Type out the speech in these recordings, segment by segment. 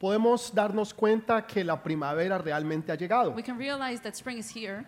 podemos darnos cuenta que la primavera realmente ha llegado. We can realize that spring is here,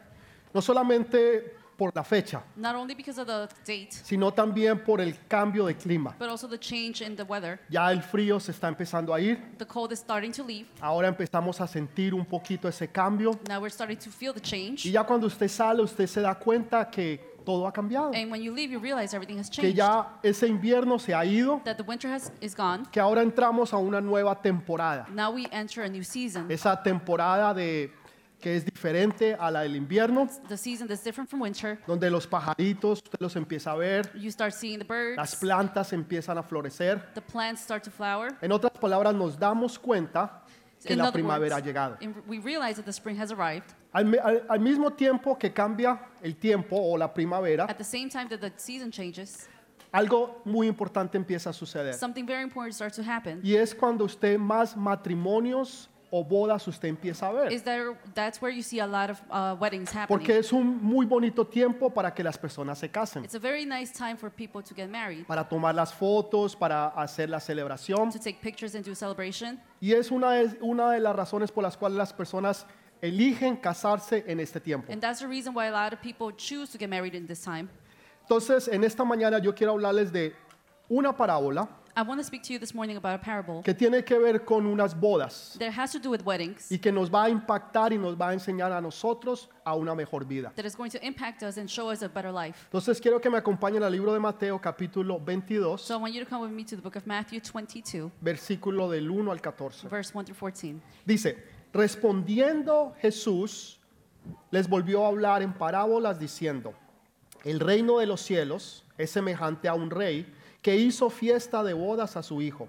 No solamente por la fecha, not only because of the date, sino también por el cambio de clima. but also the change in the weather. Ya el frío se está empezando a ir. The cold is starting to leave. Ahora empezamos a sentir un poquito ese cambio. Now we're starting to feel the Y change. ya cuando usted sale, usted se da cuenta que todo ha cambiado. And when you leave, you realize everything has Que changed. ya ese invierno se ha ido. That the winter has, is gone. Que ahora entramos a una nueva temporada. Now we enter a new season. Esa temporada de que es diferente a la del invierno, The season that's different from winter. donde los pajaritos usted los empieza a ver, You start seeing the las birds. plantas empiezan a florecer. The plants start to flower. En otras palabras, nos damos cuenta que In la other primavera ha llegado. in- we realize that the spring has arrived. Al, mi- al- al mismo tiempo que cambia el tiempo o la primavera, At the same time that the season changes, algo muy importante empieza a suceder. something very important starts to happen. Y es cuando usted más matrimonios o bodas usted empieza a ver. Is there that's where you see a lot of uh, weddings happening. Porque es un muy bonito tiempo para que las personas se casen. It's a very nice time for people to get married, Para tomar las fotos, para hacer la celebración. to take pictures and do a celebration. Y es una de, una de las razones por las cuales las personas eligen casarse en este tiempo. And that's the reason why a lot of people choose to get married in this time. Entonces, en esta mañana yo quiero hablarles de una parábola I want to speak to you this morning about a parable que tiene que ver con unas bodas that has to do with weddings y que nos va a impactar y nos va a enseñar a nosotros a una mejor vida. that is going to impact us and show us a better life. Entonces quiero que me acompañen al libro de Mateo capítulo 22, So I want you to come with me to the book of Matthew 22, versículo del 1 al 14. verse 1 through 14. Dice, respondiendo Jesús, les volvió a hablar en parábolas diciendo, el reino de los cielos es semejante a un rey que hizo fiesta de bodas a su hijo.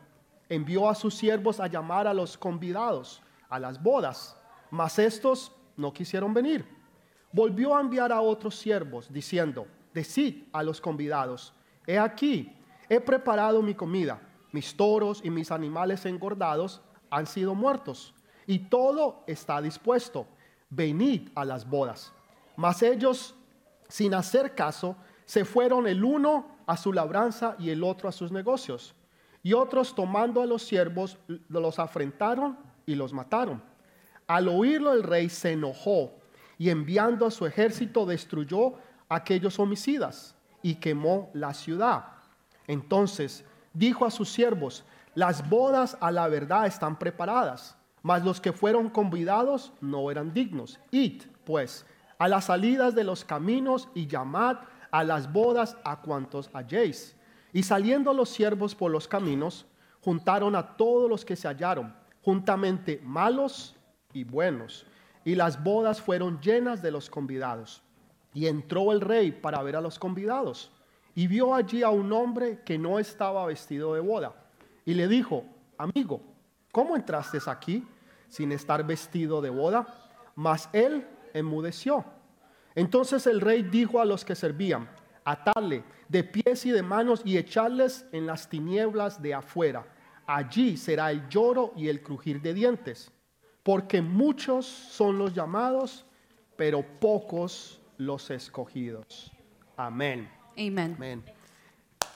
Envió a sus siervos a llamar a los convidados a las bodas, mas estos no quisieron venir. Volvió a enviar a otros siervos diciendo, decid a los convidados, he aquí, he preparado mi comida, mis toros y mis animales engordados han sido muertos, y todo está dispuesto, venid a las bodas. Mas ellos, sin hacer caso, se fueron el uno a su labranza y el otro a sus negocios. Y otros tomando a los siervos los afrentaron y los mataron. Al oírlo el rey se enojó y enviando a su ejército destruyó a aquellos homicidas y quemó la ciudad. Entonces dijo a sus siervos, las bodas a la verdad están preparadas, mas los que fueron convidados no eran dignos. Id, pues, a las salidas de los caminos y llamad a las bodas a cuantos halléis. Y saliendo los siervos por los caminos, juntaron a todos los que se hallaron, juntamente malos y buenos. Y las bodas fueron llenas de los convidados. Y entró el rey para ver a los convidados. Y vio allí a un hombre que no estaba vestido de boda. Y le dijo, amigo, ¿cómo entraste aquí sin estar vestido de boda? Mas él enmudeció. Entonces el rey dijo a los que servían, atarle de pies y de manos y echarles en las tinieblas de afuera. Allí será el lloro y el crujir de dientes, porque muchos son los llamados, pero pocos los escogidos. Amén. Amen. Amén.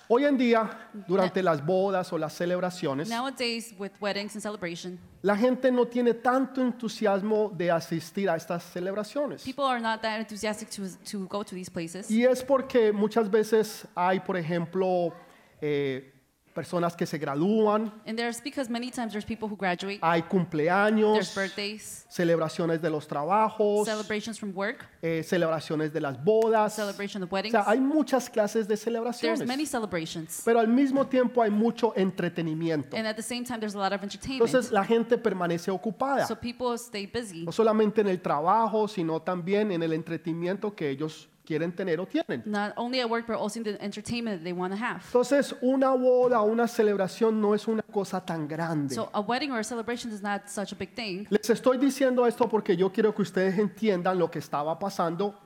Hoy en día, durante las bodas o las celebraciones, Nowadays, with weddings and celebration, la gente no tiene tanto entusiasmo de asistir a estas celebraciones. people are not that enthusiastic to, to go to these places. Y es porque muchas veces hay, por ejemplo, eh, personas que se gradúan, And there's because many times there's people who graduate, hay there's cumpleaños, birthdays, celebraciones de los trabajos, celebrations from work, eh, celebraciones de las bodas. celebration of O weddings. sea, hay muchas clases de There's celebraciones, many celebrations. pero al mismo tiempo hay mucho entretenimiento. And at the same time, there's a lot of entertainment. Entonces la gente permanece ocupada, So people stay busy, no solamente en el trabajo, sino también en el entretenimiento que ellos quieren tener o tienen. not only at work, but also in the entertainment that they want to have. Entonces, una boda, una celebración no es una cosa tan grande. So a wedding or a celebration is not such a big thing. Les estoy diciendo esto porque yo quiero que ustedes entiendan lo que estaba pasando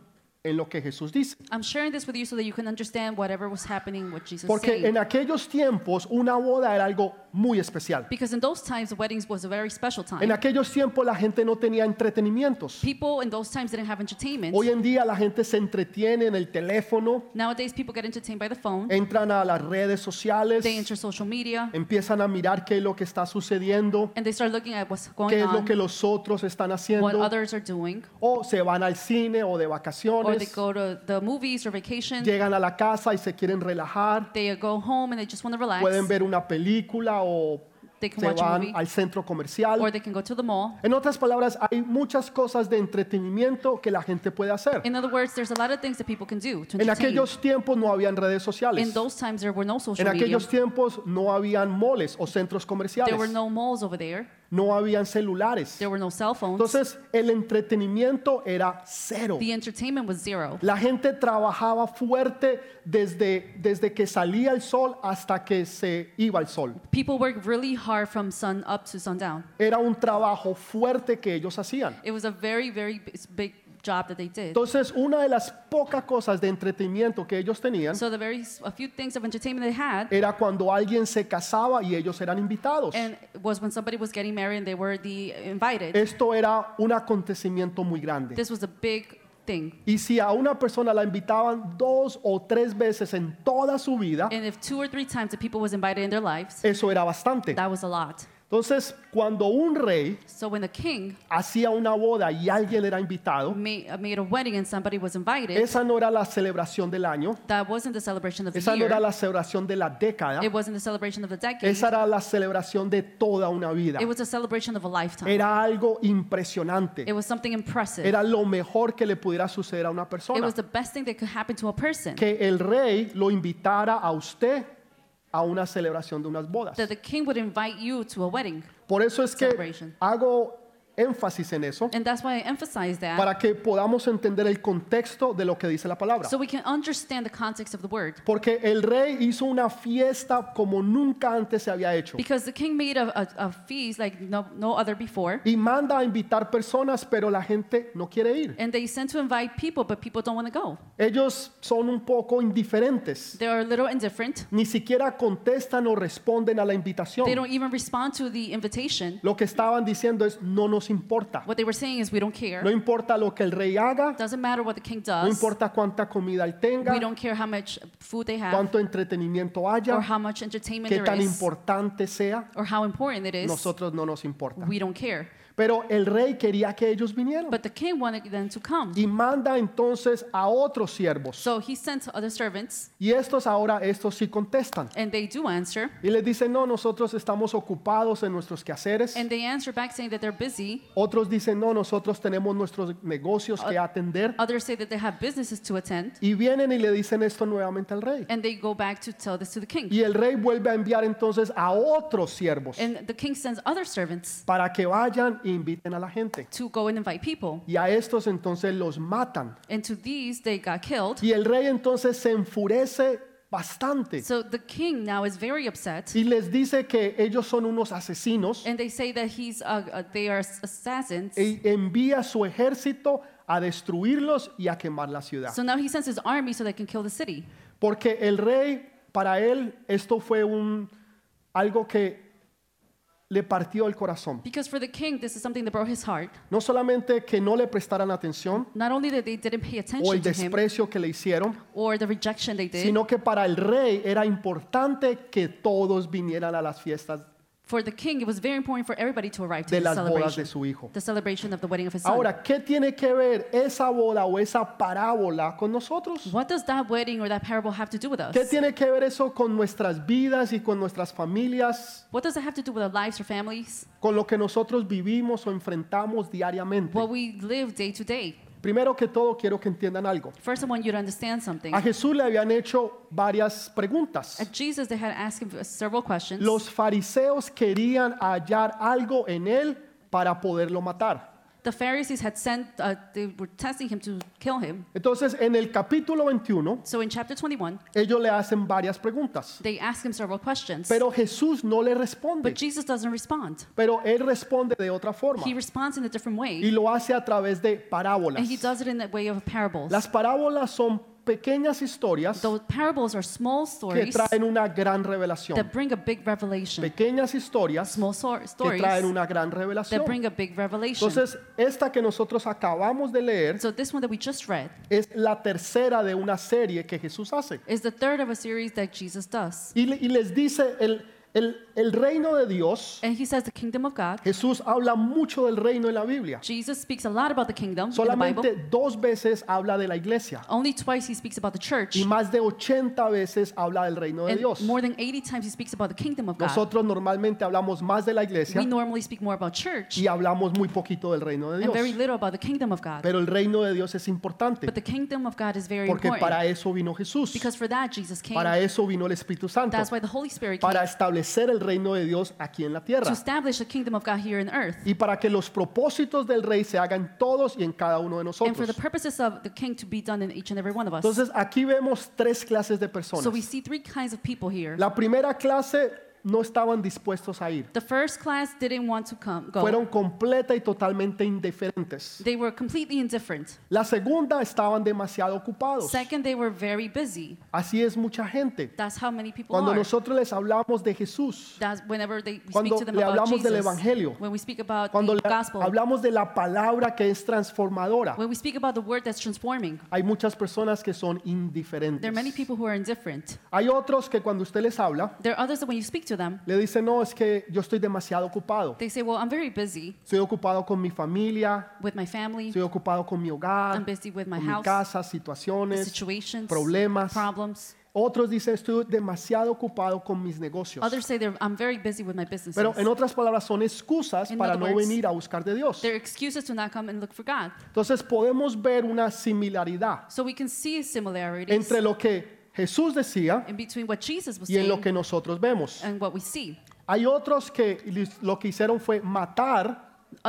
en lo que Jesús dice. I'm sharing this with you so that you can understand whatever was happening, what Jesus Porque said. en aquellos tiempos una boda era algo muy especial. Because in those times, weddings was a very special En time. aquellos tiempos la gente no tenía entretenimientos. People in those times didn't have entertainment. Hoy en día la gente se entretiene en el teléfono, Nowadays, people get entertained by the phone. entran a las redes sociales, They enter social media empiezan a mirar qué es lo que está sucediendo, and they start looking at what's going qué es lo on, que los otros están what haciendo, others are doing, o se van al cine o de or they vacaciones, go to the movies or vacation. llegan a la casa y se quieren relajar, They go home and they just want to relax. pueden ver una película o They can se watch a van movie al centro comercial. or they can go to the mall. En otras palabras, hay muchas cosas de entretenimiento que la gente puede hacer. In other words, there's a lot of things that people can do to En entertain. aquellos tiempos no habían redes sociales. In those times, there were no social En media. aquellos tiempos no habían moles o centros There comerciales. were no malls over there. No habían celulares. There were no cell phones. Entonces, el entretenimiento era cero. The entertainment was zero. La gente trabajaba fuerte desde, desde que salía el sol hasta que se iba el sol. People worked really hard from sun up to sundown. Era un trabajo fuerte que ellos hacían. It was a very, very big job that they did. Entonces, una de las pocas cosas de entretenimiento que ellos tenían So the very a few things of entertainment they had, era cuando alguien se casaba y ellos eran invitados. and was when somebody was getting married and they were the invited. Esto era un acontecimiento muy grande. This was a big thing. Y si a una persona la invitaban dos o tres veces en toda su vida, And if two or three times the people was invited in their lives, eso era bastante. that was a lot. Entonces, cuando un rey So when the king hacía una boda y alguien era invitado, made, uh, made a wedding and somebody was invited, esa no era la celebración del año, that wasn't the celebration of the esa no era la celebración de la década, It wasn't the celebration of the decade. esa era la celebración de toda una vida. It was a celebration of a lifetime. Era algo impresionante. It was something impressive. Era lo mejor que le pudiera suceder a una It persona. was the best thing that could happen to a person. Que el rey lo invitara a usted a una celebración de unas bodas. That the king would invite you to a wedding. Por eso es que Celebration. hago énfasis en eso And that's why I emphasize that. para que podamos entender el contexto de lo que dice la palabra. So we can understand the context of the word. Porque el rey hizo una fiesta como nunca antes se había hecho. Because the king made a, a, a feast like no, no other before. Y manda a invitar personas, pero la gente no quiere ir. And they sent to invite people, but people don't want to go. Ellos son un poco indiferentes. They are a little indifferent. Ni siquiera contestan o responden a la invitación. They don't even respond to the invitation. Lo que estaban diciendo es, no nos importa. What they were saying is, we don't care. No importa lo que el rey haga, Doesn't matter what the king no does. importa cuánta comida él tenga, We don't care how much food they have cuánto entretenimiento haya, or how much entertainment qué there tan is importante sea, or how important it is. nosotros no nos importa. We don't care. Pero el rey quería que ellos vinieran But the king wanted them to come. y manda entonces a otros siervos. So he sent other servants, Y estos ahora, estos sí contestan. and they do answer. Y les dicen, no, nosotros estamos ocupados en nuestros quehaceres. And they answer back saying that they're busy. Otros dicen, no, nosotros tenemos nuestros negocios que atender. Others say that they have businesses to attend. Y vienen y le dicen esto nuevamente al rey. And they go back to tell this to the king. Y el rey vuelve a enviar entonces a otros siervos And the king sends other servants para que vayan e inviten a la gente. to go and invite people. Y a estos entonces los matan. And to these, they got killed. Y el rey entonces se enfurece bastante So the king now is very upset. y les dice que ellos son unos asesinos And they say that he's, uh, uh, they are assassins. y envía su ejército a destruirlos y a quemar la ciudad. So now he sends his army so they can kill the city. Porque el rey, para él, esto fue un, algo que le partió el corazón. Because for the king, this is something that broke his heart. No solamente que no le prestaran atención Not only that they didn't pay o attention el to him desprecio que le hicieron, or the rejection they did, sino que para el rey era importante que todos vinieran a las fiestas for the king, it was very important for everybody to arrive to de the las bodas de celebration, su hijo. the celebration of the wedding of his son. Ahora, ¿qué tiene que ver esa boda o esa parábola con nosotros? What does that wedding or that parable have to do with us? ¿Qué tiene que ver eso con nuestras vidas y con nuestras familias, What does it have to do with our lives or families? con lo que nosotros vivimos o enfrentamos diariamente? What we live day to day. Primero que todo, quiero que entiendan algo. First, I want you to understand something. A Jesús le habían hecho varias preguntas. At Jesus, they had asked him several questions. Los fariseos querían hallar algo en él para poderlo matar. The Pharisees had sent, uh, they were testing him to kill him. Entonces, en el capítulo 21, So in chapter 21, ellos le hacen varias preguntas. they ask him several questions. Pero Jesús no le responde. But Jesus doesn't respond. Pero él responde de otra forma. He responds in a different Y way. lo hace a través de parábolas. And he does it in the way of parables. Las parábolas son pequeñas historias Those parables are small que stories traen una gran revelación. that bring a big revelation. Pequeñas historias Small so- que stories traen una gran revelación. that bring a big revelation. Entonces, esta que nosotros acabamos de leer So this one that we just read es la tercera de una serie que Jesús hace. is the third of a series that Jesus does. Y, le- y les dice, el, el- el reino de Dios, And he says the kingdom of God. Jesús habla mucho del reino en la Biblia. Jesus speaks a lot about the kingdom in the Solamente Bible. dos veces habla de la iglesia Only twice he speaks about the church. y más de 80 veces habla del reino de And Dios. more than 80 times he speaks about the kingdom of God. Nosotros normalmente hablamos más de la iglesia We normally speak more about church y hablamos muy poquito del reino de and very Dios. little about the kingdom of God. Pero el reino de Dios es importante But the kingdom of God is very porque important para eso vino Jesús. because for that Jesus came. Para eso vino el Espíritu Santo. That's why the Holy Spirit came Para establecer el reino de Dios aquí en la to tierra. establish the kingdom of God here on earth. Y para que los propósitos del rey se hagan todos y en cada uno de And for the nosotros. purposes of the king to be done in each and every one of us. Entonces aquí vemos tres clases de personas. So we see three kinds of people here. La primera clase no estaban dispuestos a ir. The first class didn't want to come go. Fueron completa y totalmente indiferentes. They were completely indifferent. La segunda estaban demasiado ocupados. Second, they were very busy. Así es mucha gente. That's how many people Cuando are. nosotros les hablamos de Jesús, That's whenever they Cuando speak to them le about hablamos del evangelio, when we speak about cuando the le gospel. hablamos de la palabra que es transformadora, when we speak about the word that's transforming. hay muchas personas que son indiferentes. There are many people who are indifferent. Hay otros que cuando usted les habla, There are others that when you speak to them, le dicen, no, es que yo estoy demasiado ocupado. they say, "Well, I'm very busy Estoy ocupado con mi familia, with my family. estoy ocupado con mi hogar, I'm busy with my con mi house, casa, situaciones. situations, problemas. problems." Otros dicen, estoy demasiado ocupado con mis negocios. Others say, they're, "I'm very busy with my businesses." Pero en otras palabras, son excusas In para other no words, venir a buscar de Dios. They're excuses to not come and look for God. Entonces podemos ver una similaridad So we can see similarities entre lo que Jesús decía in between what Jesus was y en lo que nosotros vemos. and what we see. Hay otros que lo que hicieron fue matar Uh,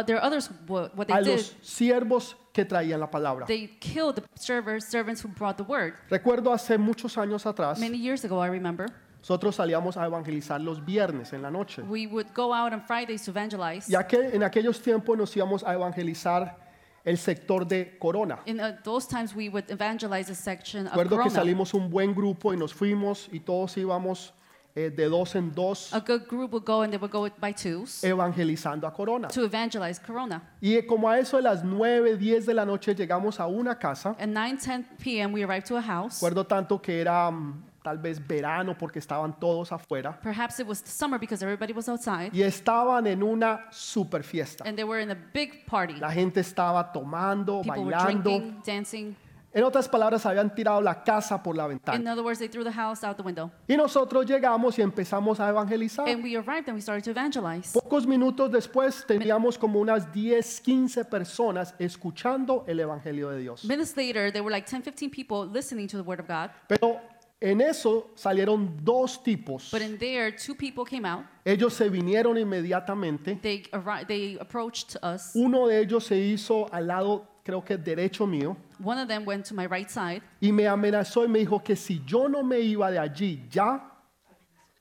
a los siervos que traían la palabra. they killed the servers, servants who brought the word. Recuerdo hace muchos años atrás, Many years ago, I remember, nosotros salíamos a evangelizar los viernes en la noche. we would go out on Fridays to evangelize. Ya que en aquellos tiempos nos íbamos a evangelizar el sector de Corona. In uh, those times, we would evangelize a section of Recuerdo que Corona. salimos un buen grupo y nos fuimos y todos íbamos eh, de dos en dos A good group would go and they would go by twos evangelizando a Corona. to evangelize Corona. Y eh, como a eso de las 9, 10 de la noche llegamos a una casa, At 9, 10 p.m., we arrived to a house. recuerdo tanto que era mm, tal vez verano porque estaban todos afuera Perhaps it was summer because everybody was outside. y estaban en una super fiesta. And they were in a big party. La gente estaba tomando, People were bailando. drinking, dancing. En otras palabras, habían tirado la casa por la In ventana. other words, they threw the house out the window. Y nosotros llegamos y empezamos a evangelizar. And we arrived and we started to evangelize. Pocos minutos después teníamos como unas 10, 15 personas escuchando el Evangelio de Dios. Minutes later, there were like 10, 15 people listening to the word of God. Pero en eso salieron dos tipos. But in there, two people came out. Ellos se vinieron inmediatamente. They, arri- they approached us. Uno de ellos se hizo al lado, creo que derecho mío, One of them went to my right side y me amenazó y me dijo que si yo no me iba de allí ya,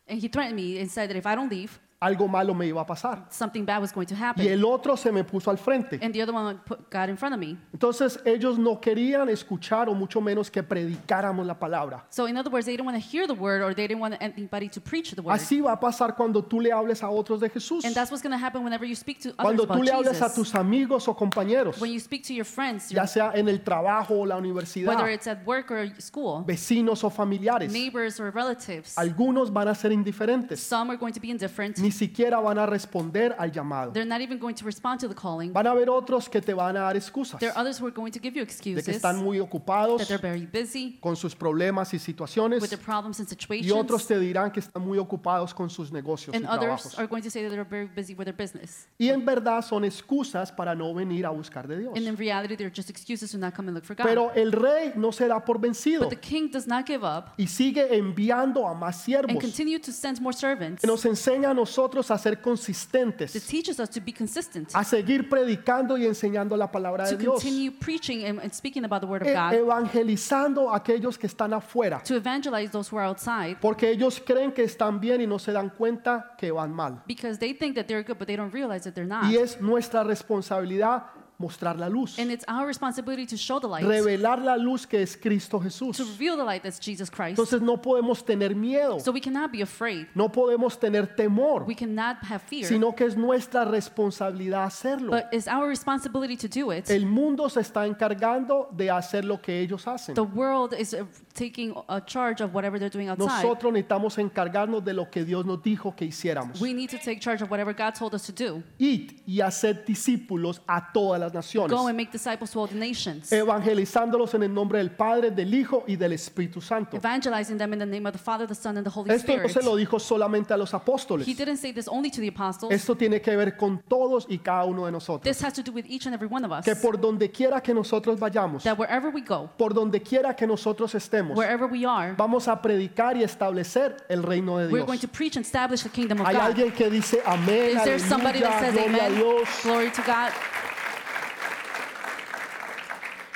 and he threatened me and said that if I don't leave, algo malo me iba a pasar. something bad was going to Y happen. el otro se me puso al frente. And the other one put, got in front of me. Entonces ellos no querían escuchar o mucho menos que predicáramos la palabra. So in other words, they didn't want to hear the word or they didn't want anybody to preach the word. Así va a pasar cuando tú le hables a otros de Jesús. And that's what's going to happen whenever you speak to others Cuando tú le hables a Jesus. tus amigos o compañeros, When you speak to your friends, ya sea en el trabajo o la universidad, whether it's at work or school, vecinos o familiares, neighbors or relatives, algunos van a ser indiferentes, some are going to be indifferent. ni siquiera van a responder al llamado. They're not even going to respond to the calling. Van a haber otros que te van a dar excusas There are others who are going to give you de que están muy ocupados that they're very busy con sus problemas y situaciones with their problems and y otros situations. te dirán que están muy ocupados con sus negocios y And others trabajos. are going to say that they're very busy with their business. Y en verdad son excusas para no venir a buscar de Dios. And in reality, they're just excuses to not come and look for God. Pero el rey no se da por vencido But the king does not give up y sigue enviando a más and siervos continue to send more servants. que nos enseña a nosotros a ser That consistentes, teaches us to be consistent, a seguir predicando y enseñando la palabra de to Dios, continue preaching and, and speaking about the word of e- God, evangelizando a aquellos que están afuera, to evangelize those who are outside porque ellos creen que están bien y no se dan cuenta que van mal. because they think that they're good, but they don't realize that they're not. Y es nuestra responsabilidad mostrar la luz, And it's our responsibility to show the light, revelar la luz que es Cristo Jesús. to reveal the light that's Jesus Christ. Entonces no podemos tener miedo, So we cannot be afraid. no podemos tener temor, We cannot have fear. sino que es nuestra responsabilidad hacerlo. But it's our responsibility to do it. El mundo se está encargando de hacer lo que ellos hacen. The world is taking a charge of whatever they're doing outside. Nosotros necesitamos encargarnos de lo que Dios nos dijo que hiciéramos. We need to take charge of whatever God told us to do. Id y hacer discípulos a todas las naciones, Go and make disciples to all the nations, evangelizándolos en el nombre del Padre, del Hijo y del Espíritu Santo. evangelizing them in the name of the Father, the Son, and the Holy Esto no Spirit. se lo dijo solamente a los apóstoles. He didn't say this only to the apostles. Esto tiene que ver con todos y cada uno de nosotros. This has to do with each and every one of us. Que por donde quiera que nosotros vayamos, That wherever we go, por donde quiera que nosotros estemos, wherever we are, vamos a predicar y establecer el reino de we're Dios. going to preach and establish the kingdom of Hay God. alguien que dice amén, Is there somebody that aleluya, says gloria a amen? Dios. Glory to God.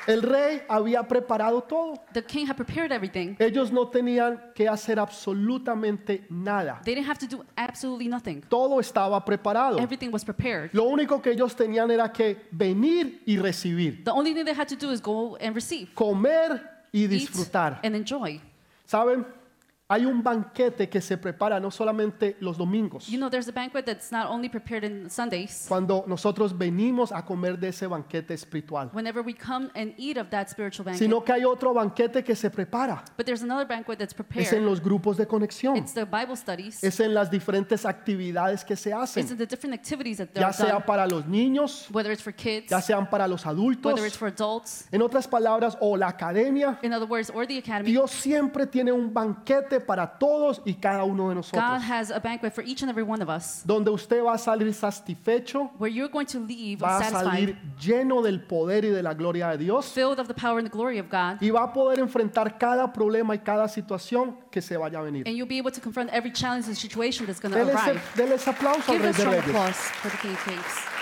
El rey había preparado todo. The king had prepared everything. Ellos no tenían que hacer absolutamente nada. They didn't have to do absolutely nothing. Todo estaba preparado. Everything was prepared. Lo único que ellos tenían era que venir y recibir, The only thing they had to do is go and receive, comer y disfrutar. and enjoy. ¿Saben? Hay un banquete que se prepara no solamente los domingos. You know, there's a banquet that's not only prepared Sundays. Cuando nosotros venimos a comer de ese banquete espiritual, Whenever we come and eat of that spiritual banquet. sino que hay otro banquete que se prepara. But there's another banquet that's Es en prepared. los grupos de conexión, It's the Bible studies. es en las diferentes actividades que se It's in hacen, the different activities that ya sea done. para los niños, Whether it's for kids, ya sean para los adultos. whether it's for adults. En otras palabras, o la academia, In other words, or the academy. Dios siempre tiene un banquete para todos y cada uno de God nosotros, has a banquet for each and every one of us donde usted va a salir satisfecho, where you're going to leave va a salir lleno del poder y de la gloria de Dios filled of the power and the glory of God, y va a poder enfrentar cada problema y cada situación que se vaya a venir. and you'll be able to confront every challenge and situation that's going to Dele ese, arrive. dele ese aplauso al Give a de strong Reyes. applause for the King of Kings.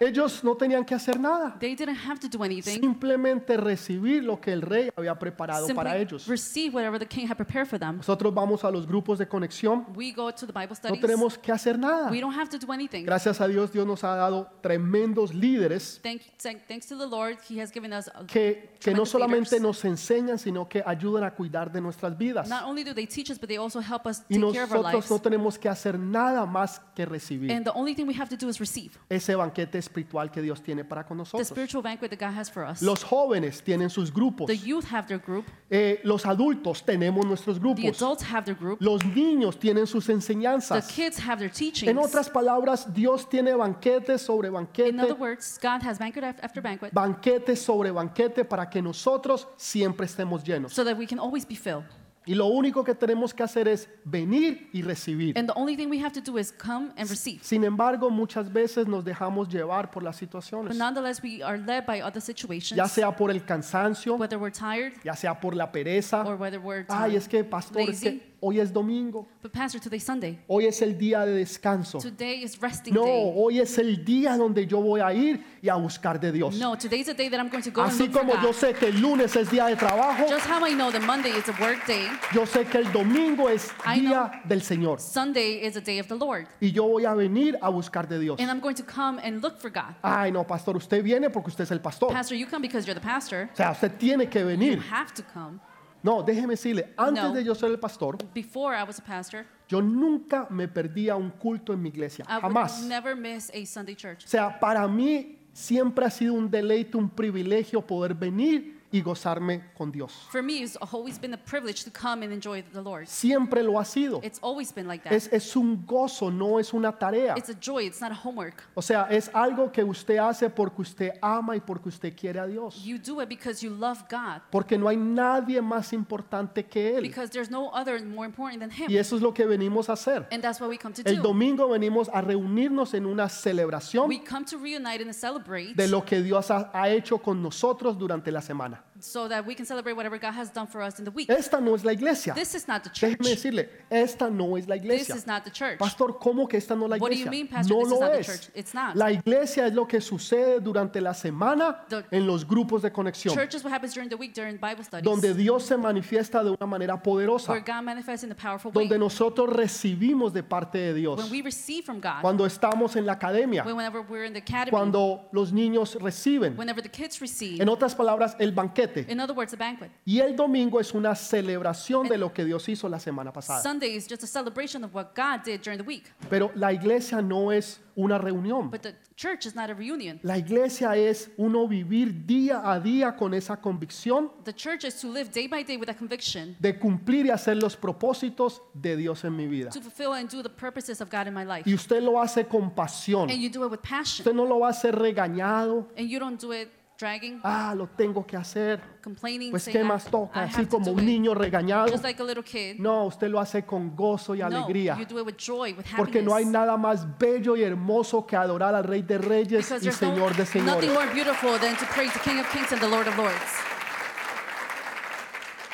Ellos no tenían que hacer nada, They didn't have to do anything. simplemente recibir lo que el rey había preparado para ellos. receive whatever the King had prepared for them. Nosotros vamos a los grupos de conexión, We go to the Bible no studies. tenemos que hacer nada. We don't have to do anything. Gracias a Dios, Dios nos ha dado tremendos líderes Thank, thank- thanks to the Lord, He has given us. que, que no solamente leaders. nos enseñan, sino que ayudan a cuidar de nuestras vidas. Not only do they teach us, but they also help us Y take care of our nosotros lives. no tenemos que hacer nada más que recibir And the only thing we have to do is receive ese banquete espiritual que Dios tiene para con the nosotros. spiritual banquet that God has for us. Los jóvenes tienen sus grupos, The youth have their group. Eh, los adultos tenemos nuestros The grupos, adults have their group. los niños tienen sus The enseñanzas. kids have their teachings. En otras palabras, Dios tiene banquete sobre In banquete, other words, God has banquet af- after banquet banquete sobre banquete para que nosotros siempre estemos llenos. so that we can always be filled. Y lo único que tenemos que hacer es venir y recibir. And the only thing we have to do is come and receive. Sin embargo, muchas veces nos dejamos llevar por las But situaciones, nonetheless, we are led by other situations, ya sea por el cansancio, whether we're tired ya sea por la pereza. or whether we're Ay, tired. es que pastor, es que hoy es domingo, But Pastor, today's Sunday. hoy es el día de descanso. Today is resting No, day. hoy es el día donde yo voy a ir y a buscar de Dios. No, today's the day that I'm going to go and Así look for como yo God. sé que el lunes es día de trabajo, Just how I know that Monday is a work day, yo sé que el domingo es I know. día del Señor. Sunday is a day of the Lord. Y yo voy a venir a buscar de Dios. And I'm going to come and look for God. Ay, no, pastor, usted viene porque usted es el pastor. Pastor, you come because you're the pastor. O sea, usted tiene que You venir. have to come. No, déjeme decirle, antes No. de yo ser el pastor, Before I was a pastor, yo nunca me perdía un culto en mi iglesia. I would Jamás. never miss a Sunday church. O sea, para mí siempre ha sido un deleite, un privilegio poder venir y gozarme con Dios. For me, it's always been a privilege to come and enjoy the Lord. Siempre lo ha sido. It's always been like that. Es, es un gozo, no es una tarea. It's a joy, it's not a homework. O sea, es algo que usted hace porque usted ama y porque usted quiere a Dios. You do it because you love God, Porque no hay nadie más importante que Él. because there's no other more important than Y Him. eso es lo que venimos a hacer. And that's what we come to El do. domingo venimos a reunirnos en una celebración We come to reunite and celebrate de lo que Dios ha, ha hecho con nosotros durante la semana. 않아. So that we can celebrate whatever God has done for us in the week. Esta no es la iglesia. This is not the church. Déjeme decirle, esta no es la This iglesia. is not the church. Pastor, ¿cómo que esta no es la What do you iglesia? mean, Pastor? No This is lo not the es. church. It's not. La iglesia es lo que sucede durante la semana The- en los grupos de conexión, Church is what happens during the week during Bible studies, donde Dios se manifiesta de una manera where poderosa, God manifests in a powerful way. donde nosotros recibimos de parte de Dios. When we receive from God, Cuando estamos en la academia, when- whenever we're in the academy, cuando los niños reciben, whenever the kids receive, en otras palabras, el banquete. in other words, a banquet. Y el domingo es una celebración de lo que Dios hizo la semana pasada. Sunday is just a celebration of what God did during the week. Pero la iglesia no es una reunión. But the church is not a reunion. La iglesia es uno vivir día a día con esa convicción The church is to live day by day with a conviction de cumplir y hacer los propósitos de Dios en mi vida. to fulfill and do the purposes of God in my life. Y usted lo hace con pasión. And you do it with passion. Usted no lo hacer regañado. And you don't do it dragging, Ah, lo tengo que hacer. complaining, Pues qué más toca, así como un niño regañado. Just like a little kid. No, usted lo hace con gozo y No, alegría. you do it with joy, with Porque no hay nada más bello y hermoso que adorar al Rey de Reyes Because y no- Señor de nothing Señores. more beautiful than to praise the King of Kings and the Lord of Lords.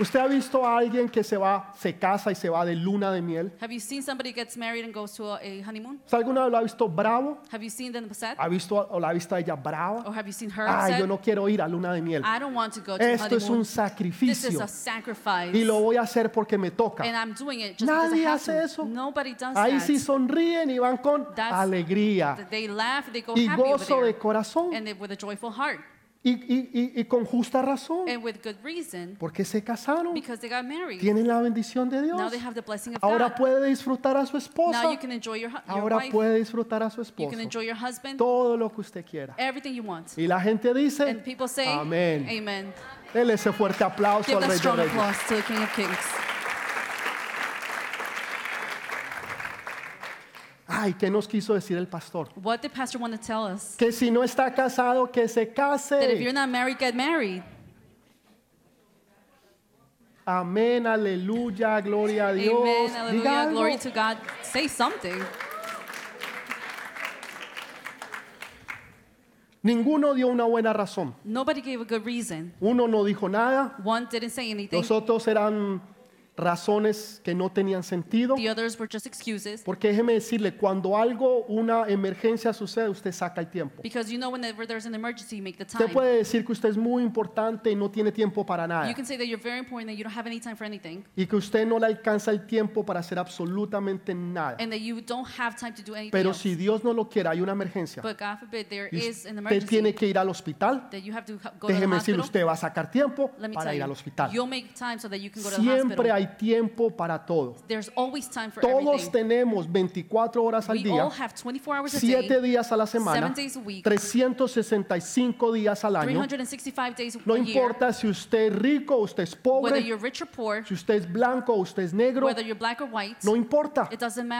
¿Usted ha visto a alguien que se va, se casa y se va de luna de miel? Have you seen somebody gets married and goes to a, a honeymoon? ¿Usted alguna vez lo ha visto bravo? Have you seen them upset? ¿Ha visto o la ha visto a ella brava? Or have you seen her Ay, upset? yo no quiero ir a luna de miel. I don't want to go to Esto es un honeymoon. This is sacrificio a sacrifice. y lo voy a hacer porque me toca. And I'm doing it just because I Nadie have hace to. eso. Nobody does Ahí that. sí sonríen y van con That's- alegría They laugh, they go y happy over gozo there. de corazón And they, with a joyful heart. Y, y- y- con justa razón. And with good reason. Porque se casaron, Because they got married. tienen la bendición de Dios. Now they have the blessing of Ahora God. puede disfrutar a su Now esposa. you can enjoy your, your Ahora wife. puede disfrutar a su You esposo. can enjoy your husband. Todo lo que usted quiera. Everything you want. Y la gente dice, And people say, Amén. Amen. Dele ese fuerte aplauso Give al Rey de Reyes. applause to the King of Kings. Ay, ¿qué nos quiso decir el pastor? What did Pastor want to tell us? Que si no está casado, que se That if case. you're not married, get married. Amén, aleluya, gloria a Dios. Amen. Diga Hallelujah. algo. Glory to God. Say something. Ninguno dio una buena razón. Nobody gave a good reason. Uno no dijo nada. One didn't say anything. Los otros eran razones que no tenían sentido. The others were just excuses. Porque déjeme decirle, cuando algo, una emergencia sucede, usted saca el tiempo. Because you know whenever there's an emergency, you make the Usted time. puede decir que usted es muy importante y no tiene tiempo para You nada. can say that you're very important, that you don't have any time for anything, Y que usted no le alcanza el tiempo para hacer absolutamente nada. and that you don't have time to do anything Pero else. si Dios no lo quiere, hay una emergencia. But God forbid there y is an usted tiene que ir al hospital. that you have to go to the Déjeme decirle, hospital. usted va a sacar tiempo Let me para ir al hospital. you'll make time so that you can go to the Siempre hospital. hay tiempo para todo. Time for Todos tenemos 24 horas al We día, all have 24 hours a 7 day, días a la semana, a week, 365 días al año. 365 days No year. importa si usted es rico o usted es pobre, poor, si usted es blanco o usted es negro, white, no importa.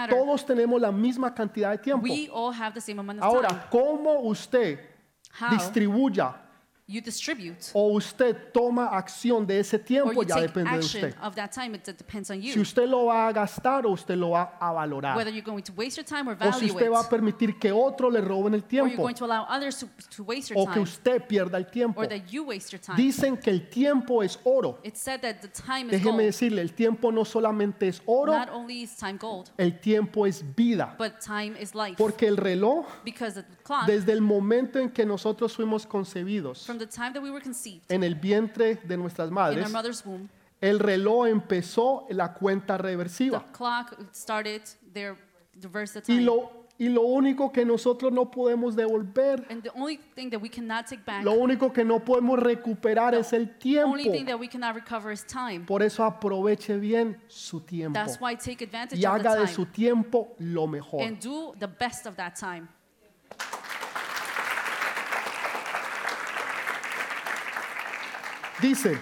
Todos tenemos la misma cantidad de tiempo. We all have the same amount of Ahora, time. ¿cómo usted How distribuya you distribute o usted toma acción de ese tiempo ya depende de action usted. of that time, it depends on Si you. usted lo va a gastar o usted lo va a valorar. Whether you're going to waste your time or O si value usted va a it, permitir que otro le roben el or you're tiempo. going to allow others to, to waste your O que time, usted pierda el tiempo. or that you waste your time. Dicen que el tiempo es oro. It's said that the time is Déjeme gold. decirle, el tiempo no solamente es oro, Not only is time gold, el tiempo es vida. but time is life. Porque el reloj, Because the clock, desde el momento en que nosotros fuimos concebidos from the time that we were conceived en el vientre de nuestras in madres, our mother's womb, el reloj empezó la cuenta the reversiva. clock started their reverse the Y time. lo, y lo único que nosotros no podemos devolver, And the only thing that we cannot take back, lo único que no podemos recuperar es el tiempo. only thing that we cannot recover is time. Por eso aproveche bien su tiempo That's why take advantage y of the haga de su tiempo lo mejor. and do the best of that time. Dice,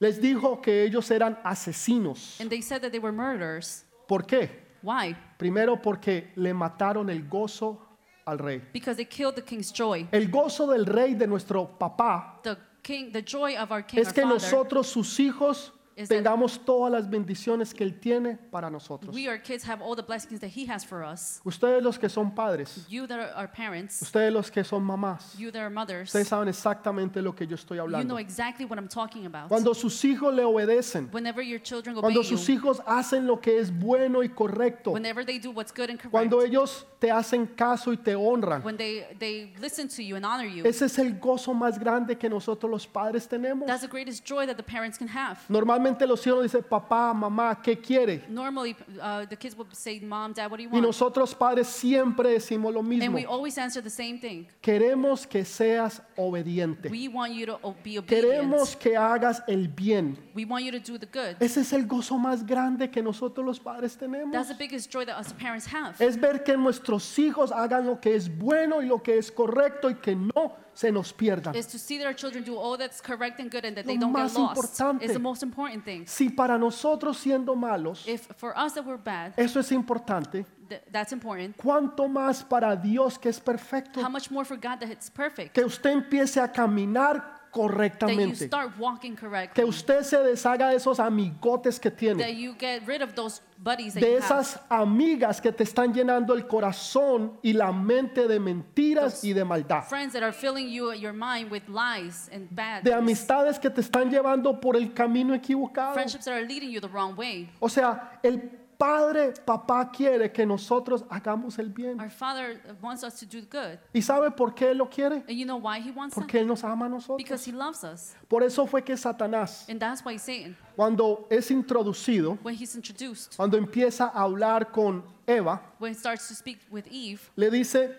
les dijo que ellos eran asesinos. And they said that they were murderers. ¿Por qué? Why? Primero porque le mataron el gozo al rey. Because they killed the king's joy. El gozo del rey de nuestro papá The king, the joy of our king, es our que father, nosotros, sus hijos, is that tengamos todas las bendiciones que Él tiene para nosotros. we, our kids, have all the blessings that He has for us. Ustedes los que son padres, You that are parents, ustedes los que son mamás, you that are mothers, ustedes saben exactamente lo que yo estoy you hablando. know exactly what I'm talking about. Cuando sus hijos le obedecen, Whenever your children obey cuando you, sus hijos hacen lo que es bueno y correcto, whenever they do what's good and correct, cuando ellos te hacen caso y te honran, when they, they listen to you and honor you, ese es el gozo más grande que nosotros los padres tenemos. that's the greatest joy that the parents can have. Normalmente los hijos dicen, papá, mamá, ¿qué quiere? Normally, uh, the kids will say, Mom, Dad, what do you Y want? nosotros padres siempre decimos lo And mismo. we always answer the same thing. Queremos que seas obediente. We want you to o- be Queremos obedient. que hagas el bien. We want you to do the good. Ese es el gozo más grande que nosotros los padres tenemos. That's the biggest joy that us parents have. Es ver que nuestros hijos hagan lo que es bueno y lo que es correcto y que no se nos pierdan. Is to see that our children do all that's correct and good and that they Lo más importante. It's the most important thing. Si para nosotros siendo malos, If for us that we're bad, eso es importante, th- that's important. ¿cuánto más para Dios que es perfecto? How much more for God that it's perfect? Que usted empiece a caminar That you correctamente. start walking Que usted se deshaga de esos amigotes que That tiene. you get rid of those buddies that De you have. esas amigas que te están llenando el corazón y la mente de mentiras y de maldad. Friends that are filling you your mind with lies and bad. De amistades que te están llevando por el camino equivocado. Friendships that are leading you the wrong way. O sea, el Padre, papá quiere que nosotros hagamos el bien. Our Father wants us to do good. ¿Y sabe por qué Él lo quiere? And you know why He wants that? Porque Él nos ama a nosotros. Because He loves us. Por eso fue que Satanás, And that's why Satan, cuando es introducido, when he's introduced, cuando empieza a hablar con Eva, when he starts to speak with Eve, le dice,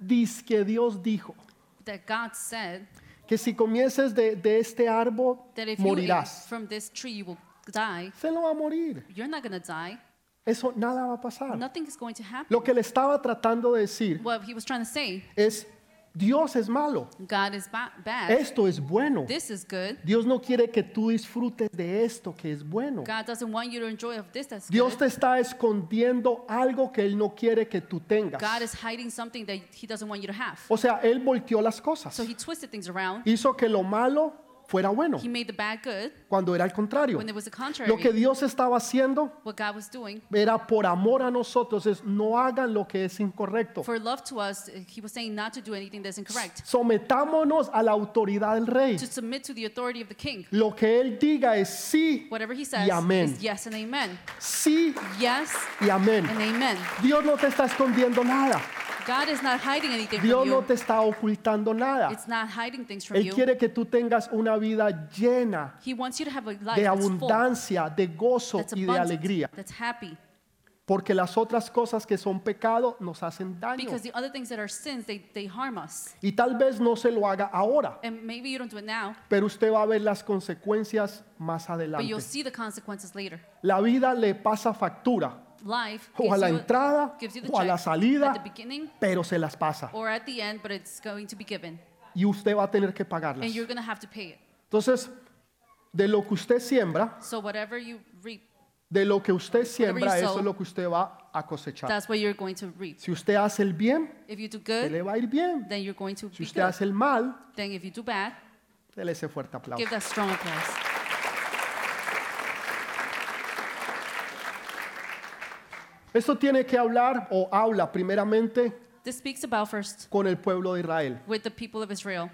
dice que Dios dijo that God said que si comieses de, de este árbol, that if you eat morirás. from this tree, you will die. No va a morir. You're not going to die. Eso nada va a pasar. Nothing is going to happen. Lo que le estaba tratando de decir What he was trying to say, es, Dios es malo. God is ba- bad. Esto es bueno. This is good. Dios no quiere que tú disfrutes de esto que es bueno. God doesn't want you to enjoy of this that's Dios good. te está escondiendo algo que Él no quiere que tú tengas. God is hiding something that he doesn't want you to have. O sea, Él volteó las cosas. So he twisted things around. Hizo que lo malo fuera bueno, He made the bad good cuando era al contrario. when it was the Lo que. Dios estaba haciendo What God was doing. era por amor a nosotros, es no hagan lo que es incorrecto. For love to us, he was saying not to do anything that's incorrect. Sometámonos a la autoridad del rey. To submit to the authority of the king. Lo que Él diga es sí y amén. Sí y amén. Dios no te está escondiendo nada. God is not hiding anything Dios from no you. te está ocultando nada. It's not hiding things from Él you. quiere que tú tengas una vida llena He wants you to have a life de that's abundancia, de gozo that's y de abundant, alegría. that's happy. Porque las otras cosas que son pecado nos hacen daño. Because the other things that are sins, they, they harm us. Y tal vez no se lo haga ahora, And maybe you don't do it now, pero usted va a ver las consecuencias más but adelante. you'll see the consequences later. La vida le pasa factura, Life o a la you, entrada o a la salida, at the beginning pero se las pasa. or at the end, but it's going to be given. Y usted va a tener que pagarlas. And you're going to have to pay it. Entonces, de lo que usted siembra, So reap, de lo que usted siembra, you eso sow, es lo que usted va a cosechar. that's what you're going to reap. Si usted hace el bien, If you do se good, le va a ir bien. then you're going to Si usted good. hace el mal, bad, déle ese fuerte aplauso. give that strong applause. Esto tiene que hablar o habla primeramente This speaks about first con el pueblo de Israel. with the people of Israel.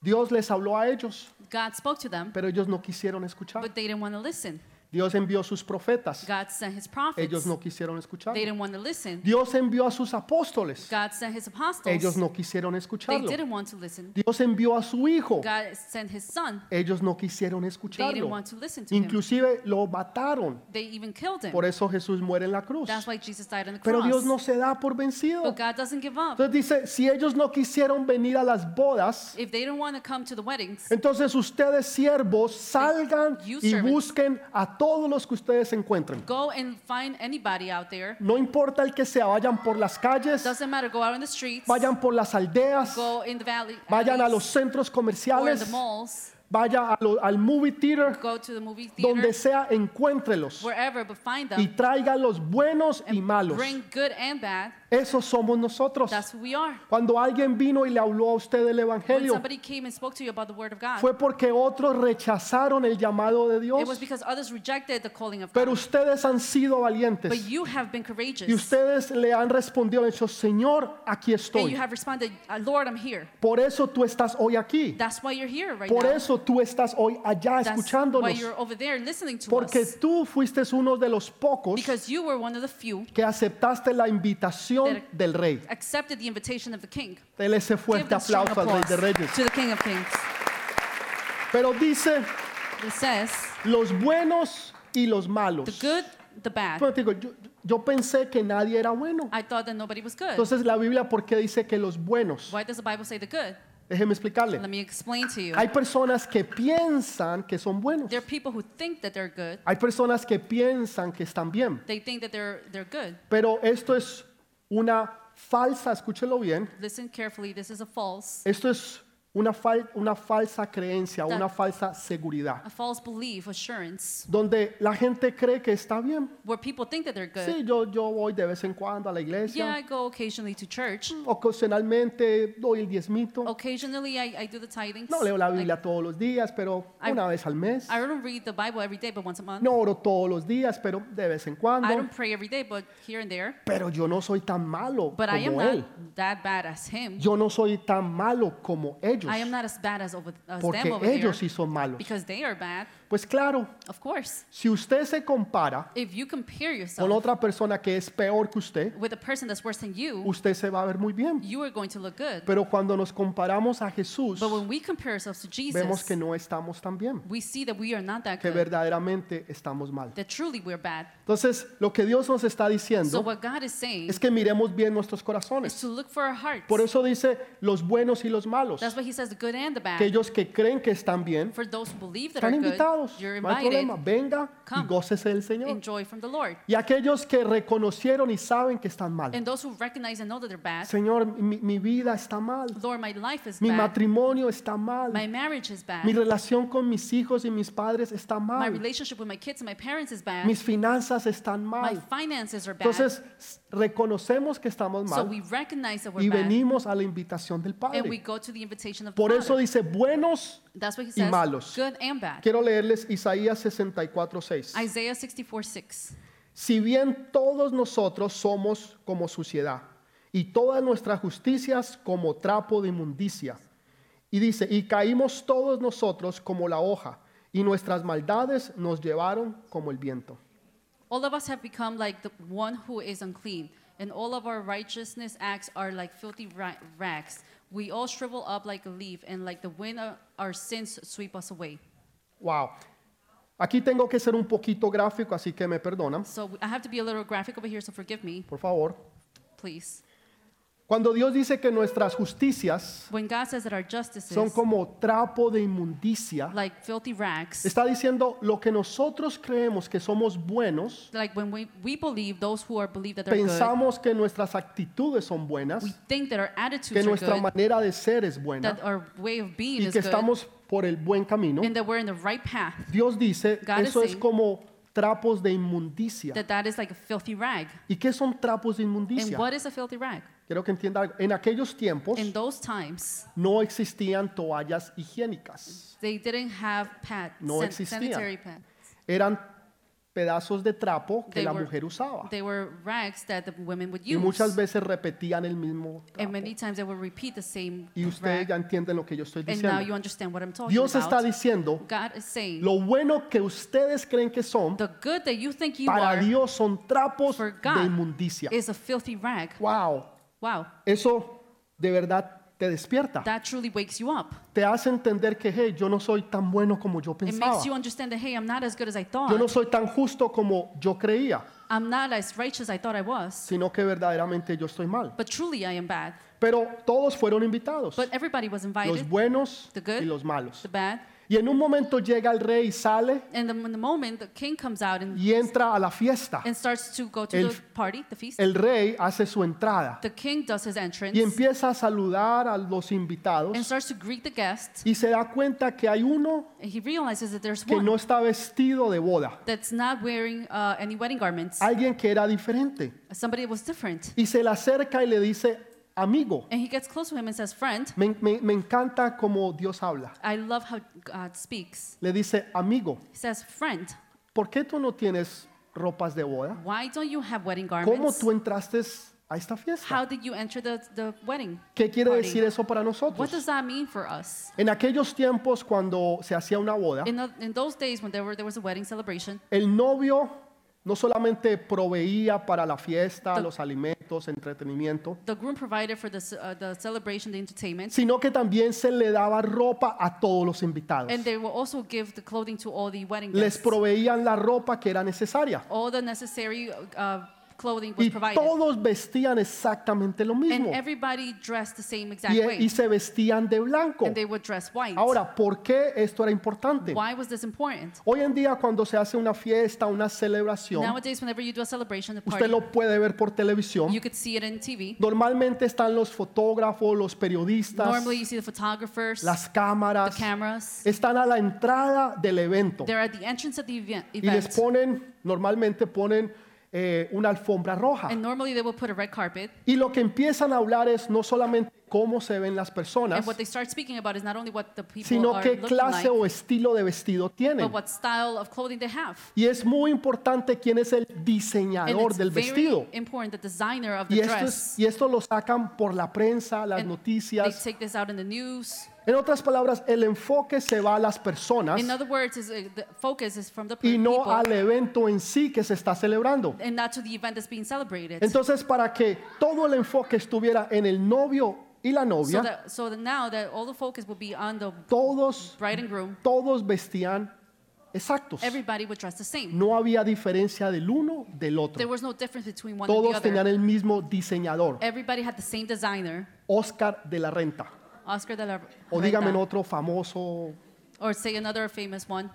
Dios les habló a ellos, God spoke to them, pero ellos no quisieron escuchar. but they didn't want to listen. Dios envió sus profetas, God sent his prophets. ellos no quisieron escuchar. They didn't want to listen. Dios envió a sus apóstoles, God sent his apostles. ellos no quisieron They escucharlo. didn't want to listen. Dios envió a su hijo, God sent his son. ellos no quisieron They didn't escucharlo. want to listen to him. Inclusive lo mataron. They even killed him. Por eso Jesús muere en la cruz. That's why Jesus died on the Pero Dios cross. no se da por vencido. But God doesn't give up. Entonces dice, si ellos no quisieron venir a las bodas, If they didn't want to come to the weddings, entonces ustedes siervos salgan y busquen a todos los que ustedes encuentren. go and find anybody out there. No importa el que sea, vayan por las calles, Doesn't matter. Go out in the streets. vayan por las aldeas, Go in the valley. vayan a los centros or in comerciales, the malls. vaya a lo- al movie theater, Go to the movie donde theater. sea, encuéntrelos Wherever, but find y them. traigan los buenos y malos. Bring good and bad. Esos somos nosotros. That's who we are. Cuando alguien vino y le habló a usted del When Evangelio, somebody came and spoke to you about the word of God, fue porque otros rechazaron el llamado de it was Dios. because others rejected the calling of Pero God. ustedes han sido valientes But you have been courageous. y ustedes le han respondido, han dicho, Señor, aquí and estoy. you have responded, "Uh, Lord, I'm here. Por eso tú estás hoy aquí. That's why you're here right Por now. eso tú estás hoy allá That's why escuchándonos. you're over there listening to Porque us. tú fuiste uno de los pocos Because you were one of the few que aceptaste la invitación del rey. accepted the invitation of the king. Dele ese Give fuerte them aplauso al rey de reyes. to the king of kings. Pero dice It says, los buenos y los malos. the good, the bad. Digo, yo, yo pensé que nadie era bueno. I thought that nobody was good. Entonces la Biblia, ¿por qué dice que los buenos? Why does the Bible say the good? Déjeme explicarle. Let me explain to you. Hay personas que piensan que son buenos. There are people who think that they're good. Hay personas que piensan que están bien. They think that they're they're good. Pero esto es una falsa, escúchelo bien, Listen carefully. This is a false, esto es una, fal- una falsa creencia, That- una falsa seguridad, a false belief, assurance, donde la gente cree que está bien. where people think that they're good. Sí, yo, yo voy de vez en cuando a la Yeah, iglesia, I go occasionally to church. ocasionalmente doy el diezmito, Occasionally, I, I do the tithings. no leo la Like, Biblia todos los días, pero I- una vez al mes. I don't read the Bible every day, but once a month. No oro todos los días, pero de vez en I cuando. don't pray every day, but here and there. Pero yo no soy tan malo But I am como not él. that bad as him. Yo no soy tan malo como ellos, I am not as bad as, over, as porque them over ellos there sí son malos. because they are bad. Pues claro, Of course, si usted se compara if you compare con otra persona que es peor que usted, with a person that's worse than you, usted se va a ver muy bien. you are going to look good. Pero cuando nos comparamos a Jesús, But when we compare ourselves to vemos Jesus, que no estamos tan bien, we see that we are not that que good, verdaderamente estamos mal. that truly we're bad. Entonces, lo que Dios nos está So diciendo what God is saying es que miremos bien nuestros is corazones. to look for our hearts. Por eso dice los buenos y los malos. That's why he says the good and the bad. Aquellos que creen que están bien, For those who believe that están are good, invitados. you're No hay invited. problema. Venga y gócese del Señor. Enjoy from the Lord. Y aquellos que reconocieron y saben que están mal. And those who recognize and know that they're bad, Señor, mi, mi vida está mal. Lord, my life is Mi bad. matrimonio está mal. My marriage is bad. Mi relación con mis hijos y mis padres está My mal. relationship with my kids and my parents is bad. Mis finanzas están My mal. finances are bad. Entonces, reconocemos que estamos So mal we recognize that we're y bad. venimos a la invitación del And we Padre. go to the invitation of the Por eso Father. dice buenos. That's what he y says. malos. Good and bad. Quiero leerles Isaías 64, 6. Isaiah 64, 6. Si bien todos nosotros somos como suciedad y todas nuestras justicias como trapo de inmundicia. Y dice, y caímos todos nosotros como la hoja y nuestras maldades nos llevaron como el viento. All of us have become like the one who is unclean, and all of our righteousness acts are like filthy ra- rags. We all shrivel up like a leaf, and like the wind, uh, our sins sweep us away. Wow. Aquí tengo que ser un poquito gráfico, así que me perdonan, So I have to be a little graphic over here, so forgive me, por favor. please. Cuando Dios dice que nuestras justicias son como trapo de inmundicia, like filthy rags, está diciendo lo que nosotros creemos que somos buenos, like when we, we believe, those who are that they're good, pensamos que nuestras actitudes son buenas, we think that our que nuestra good, manera de ser es buena that our way of being y is que good, estamos por el buen camino. and that we're in the right path, Dios dice, God is eso es saying como trapos de inmundicia. that that is like a filthy rag. ¿Y qué son trapos de And inmundicia? what is a filthy rag? Quiero que entienda algo. En aquellos tiempos In those times, no existían toallas higiénicas. they didn't have pad, No san- existían. sanitary pads. Eran pedazos de trapo que They la were- mujer usaba. They were rags that the women would Y use. muchas veces repetían el mismo and trapo. many times they would repeat the same Y ustedes ya entienden lo que yo estoy And now you diciendo. understand what I'm talking Dios está about. diciendo, God is saying, lo bueno que ustedes creen que son, the good that you think you para are Dios son trapos for de inmundicia. is a filthy rag. Wow, Wow, eso de verdad te despierta. that truly wakes you up. Te hace entender que, hey, yo no soy tan bueno como yo It pensaba. makes you understand that, hey, I'm not as good as I thought. Yo no soy tan justo como yo creía, I'm not as righteous as I thought I was. sino que verdaderamente yo estoy mal. But truly I am bad. Pero todos fueron invitados, But everybody was los invited, buenos The good, y los malos. the bad. Y en un momento llega el rey, sale And the, in the moment, the king comes out and, y entra a la fiesta. and starts to go to El- the party, the feast. El rey hace su entrada The king does his entrance y empieza a saludar a los and invitados starts to greet the guests. y se da cuenta que hay uno And he realizes that there's que one no está vestido de boda, that's not wearing uh, any wedding garments. alguien que era diferente. Somebody was different. Y se le acerca y le dice, amigo, And he gets close to him and says, Friend, me, me- me encanta como Dios habla. I love how God speaks. Le dice, amigo, He says, Friend, ¿por qué tú no tienes ropas de boda? why don't you have wedding ¿Cómo garments? tú entraste a esta How fiesta? did you enter the, the wedding? ¿Qué quiere party? decir eso para What nosotros? does that mean for us? En aquellos tiempos cuando se hacía una boda, In, the, in those days when there, were, there was a wedding celebration, el novio no solamente proveía para la fiesta, The- los alimentos, entretenimiento, the groom provided for the, uh, the celebration, the entertainment, sino que también se le daba ropa a todos los invitados. and they will also give the clothing to all the wedding Les guests. proveían la ropa que era necesaria. All the necessary uh, clothing was Y provided. todos vestían exactamente lo And mismo. everybody dressed the same exact Y, y way. se vestían de blanco. And they would dress white. Ahora, ¿por qué esto era importante? Why was this important? Hoy en día cuando se hace una fiesta, una celebración, Nowadays, whenever you do a celebration, a usted lo puede ver por televisión. you could see it in TV. Normalmente están los fotógrafos, los periodistas, Normally, you see the photographers, las the cámaras, cameras. están a la entrada del evento They're at the entrance of the event. y les ponen, normalmente ponen eh, una alfombra roja. And normally, they will put a red carpet. Y lo que empiezan a hablar es no solamente cómo se ven las personas, And what they start speaking about is not only what the people sino are qué looking clase like, o estilo de vestido tienen. but what style of clothing they have. Y es muy importante quién es el And diseñador it's del very vestido. important, the designer of Y the esto, es- dress. y esto lo sacan por la prensa, las And They noticias. take this out in the news. En otras palabras, el enfoque se va a las personas In other words, is, uh, the focus is from the y no people al evento en sí que se está celebrando. and not to the event that's being celebrated. Entonces, para que todo el enfoque estuviera en el novio y la so, novia, that, so that now that all the focus will be on the todos, bride and groom, todos vestían exactos. everybody would dress the same. No había diferencia del uno del There otro. was no difference between one and the Todos other. tenían el mismo diseñador, Everybody had the same designer, Oscar de la Renta. Oscar de la O dígame otro famoso, or say another famous one,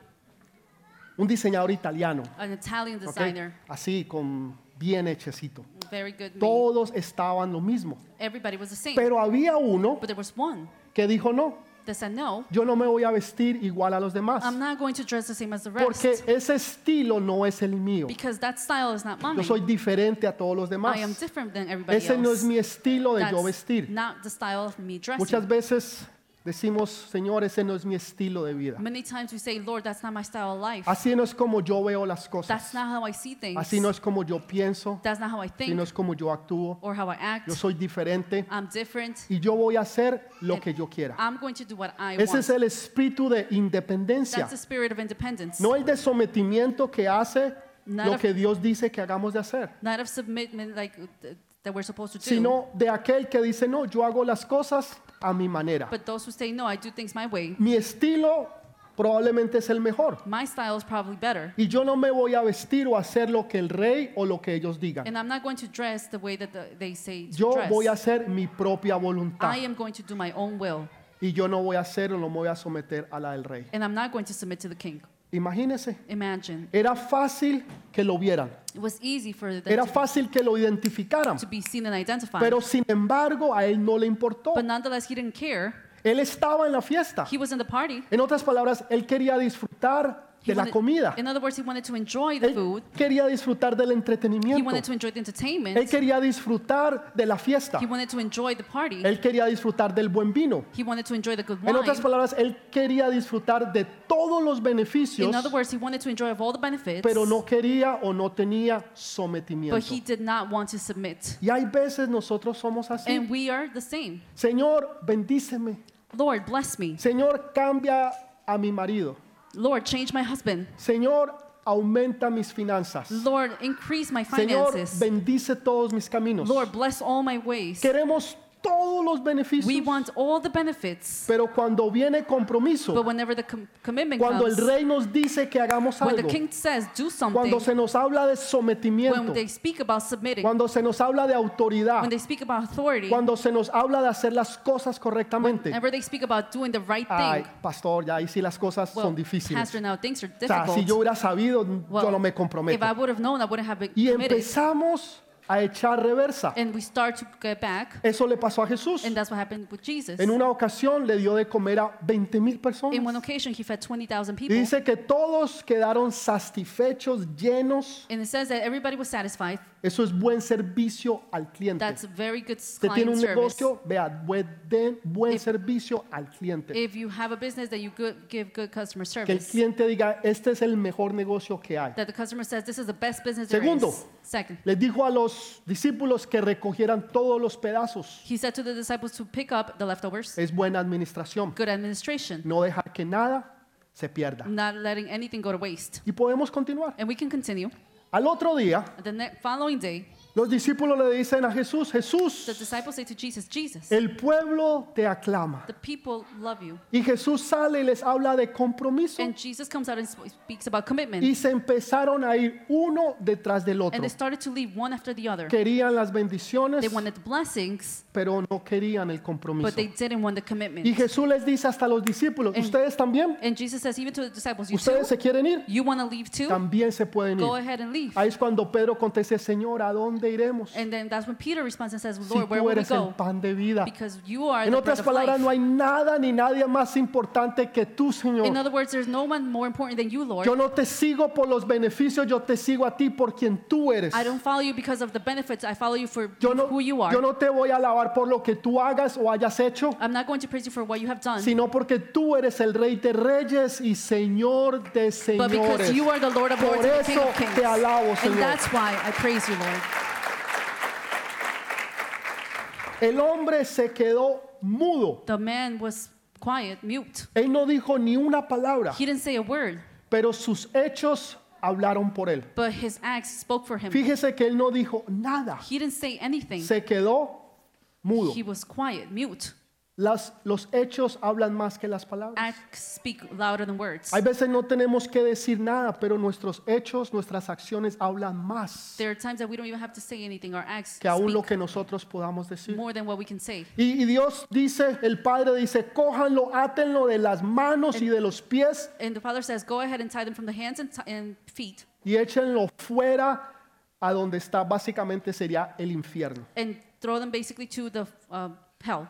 un diseñador italiano. an Italian designer, Así, con bien hechecito. very good. Todos estaban lo mismo. Everybody was the same. Pero había uno but there was one que dijo, no, that said, no, yo no me voy a vestir igual a los demás. I'm not going to dress the same as the rest. Porque ese estilo no es el mío. because that style is not mine. Yo soy diferente a todos los demás. I am different than everybody Ese no else. es mi estilo de yo That's vestir. not the style of me dressing. Muchas veces decimos, Señor, ese no es mi estilo de vida. Many times we say, Lord, that's not my style of life. Así no es como yo veo las That's cosas. not how I see things. Así no es como yo pienso. That's not how I Así think no es como yo actúo. or how I act. Yo soy diferente I'm different. y yo voy a hacer lo que yo quiera. I'm going to do what I Ese want. es el espíritu de independencia. That's the spirit of independence. No el de sometimiento que hace Not lo of- que Dios dice que hagamos de hacer, Not of submitment like th- that we're supposed to do. sino de aquel que dice, no, yo hago las cosas a mi manera. but those who say, no, I do things my way. Mi estilo probablemente es el mejor. My style is probably better. Y yo no me voy a vestir o hacer lo que el rey o lo que ellos digan. And I'm not going to dress the way that the, they say to Yo dress. voy a hacer mi propia voluntad. I am going to do my own will. Y yo no voy a hacer o no me voy a someter a la del rey. And I'm not going to submit to the king. Imagínense, Imagine. era fácil que lo vieran. It was easy for them Era to, fácil que lo identificaran. to be seen and identified. Pero sin embargo, a él no le importó. but nonetheless, he didn't care. Él estaba en la fiesta. He was in the party. En otras palabras, él quería disfrutar de la comida. In other words, he wanted to enjoy the Él food. quería disfrutar del He entretenimiento. wanted to enjoy the Él entertainment. quería disfrutar de la fiesta. He wanted to enjoy the party. Él quería disfrutar del buen vino. He wanted to enjoy the good En otras palabras, él quería disfrutar de todos los beneficios, In other words, he wanted to enjoy of all the benefits, pero no quería o no tenía but sometimiento. he did not want to submit. Y hay veces nosotros somos así. And we are the same. Señor, bendíceme. Lord, bless me. Señor, cambia a mi marido. Lord, change my husband. Señor, aumenta mis finanzas. Lord, increase my finances. Señor, bendice todos mis caminos. Lord, bless all my ways. Queremos todos los beneficios. We want all the benefits. Pero cuando viene compromiso, But whenever the com- commitment cuando el comes, rey nos dice que hagamos when the algo, king says do cuando something, se nos habla de sometimiento, when they speak about submitting, cuando se nos habla de autoridad, when they speak about authority, cuando se nos habla de hacer las cosas correctamente. whenever they speak about doing the right Ay, thing, pastor, ya ahí sí las cosas son difíciles. pastor, now things are O sea, si yo difficult. hubiera sabido, Well, yo no me if comprometo. I would have known, I wouldn't have been Y committed. empezamos a echar reversa. And we start to get back, Eso le pasó a Jesús. and that's what happened with Jesus. En una ocasión le dio de comer a 20 mil In one personas. occasion, he fed 20,000 Y people. dice que todos quedaron satisfechos, llenos. And it says that everybody was satisfied. Eso es buen servicio al cliente. That's very good Usted tiene un service. negocio, vea, buen, den buen If- servicio al cliente. If you have a business that you good, give good customer Que el service, cliente diga, este es el mejor negocio que hay. that the customer says this is the best business there Segundo. is. Second, Les dijo a los discípulos que recogieran todos los pedazos. he said to the disciples to pick up the leftovers. Es buena administración. Good administration, No dejar que nada se pierda. not letting anything go to waste. Y podemos continuar. And we can continue. Al otro día, The following day, los discípulos le dicen a Jesús, the Jesús, disciples say to Jesus, Jesus, el pueblo te aclama. the people love you. Y Jesús sale y les habla de compromiso. And Jesus comes out and sp- speaks about commitment. Y se empezaron a ir uno detrás del otro. And they started to leave one after the other. Querían las bendiciones, They wanted the blessings, pero no querían el compromiso. but they didn't want the Y commitment. Jesús les dice hasta a los discípulos, And- ustedes también, And Jesus says, even to the disciples, you ustedes se quieren ir, you want to leave too? también se pueden Go ir. ahead and leave. Ahí es cuando Pedro contesta, Señor, ¿a dónde iremos? And then that's when Peter responds and says, Si Lord, where tú will we eres el go? pan de vida. Because you are En the otras of palabras, no life. hay nada ni nadie más importante que tú, In Señor. other words, there's no one more important than you, Lord. Yo no te sigo por los beneficios, yo te sigo a ti por quien tú eres. I don't follow you because of the benefits. I follow you for Yo no, who you are. yo no te voy a alabar por lo que tú hagas o hayas hecho, I'm not going to praise you for what you have done, sino porque tú eres el Rey de Reyes y Señor de but because señores. you are the Lord of Por Lords and the King eso of Kings. te alabo, And Señor. that's why I praise you, Lord. El hombre se quedó mudo. The man was quiet, mute. Él no dijo ni una palabra, He didn't say a word, pero sus hechos hablaron por él. but his acts spoke for him. Fíjese que él no dijo nada, He didn't say anything. se quedó mudo. He was quiet, mute. Las, los hechos hablan más que las palabras. Acts speak louder than words. Hay veces no tenemos que decir nada, pero nuestros hechos, nuestras acciones hablan más There are times that we don't even have to say anything. Our acts que aún lo speak que nosotros podamos decir. more than what we can say. Y, y Dios dice, el Padre dice, cójanlo, átenlo de las manos y de los pies And the Father says, Go ahead and tie them from the hands and, t- and feet y échenlo fuera a donde está básicamente sería el infierno. and throw them basically to the uh, hell.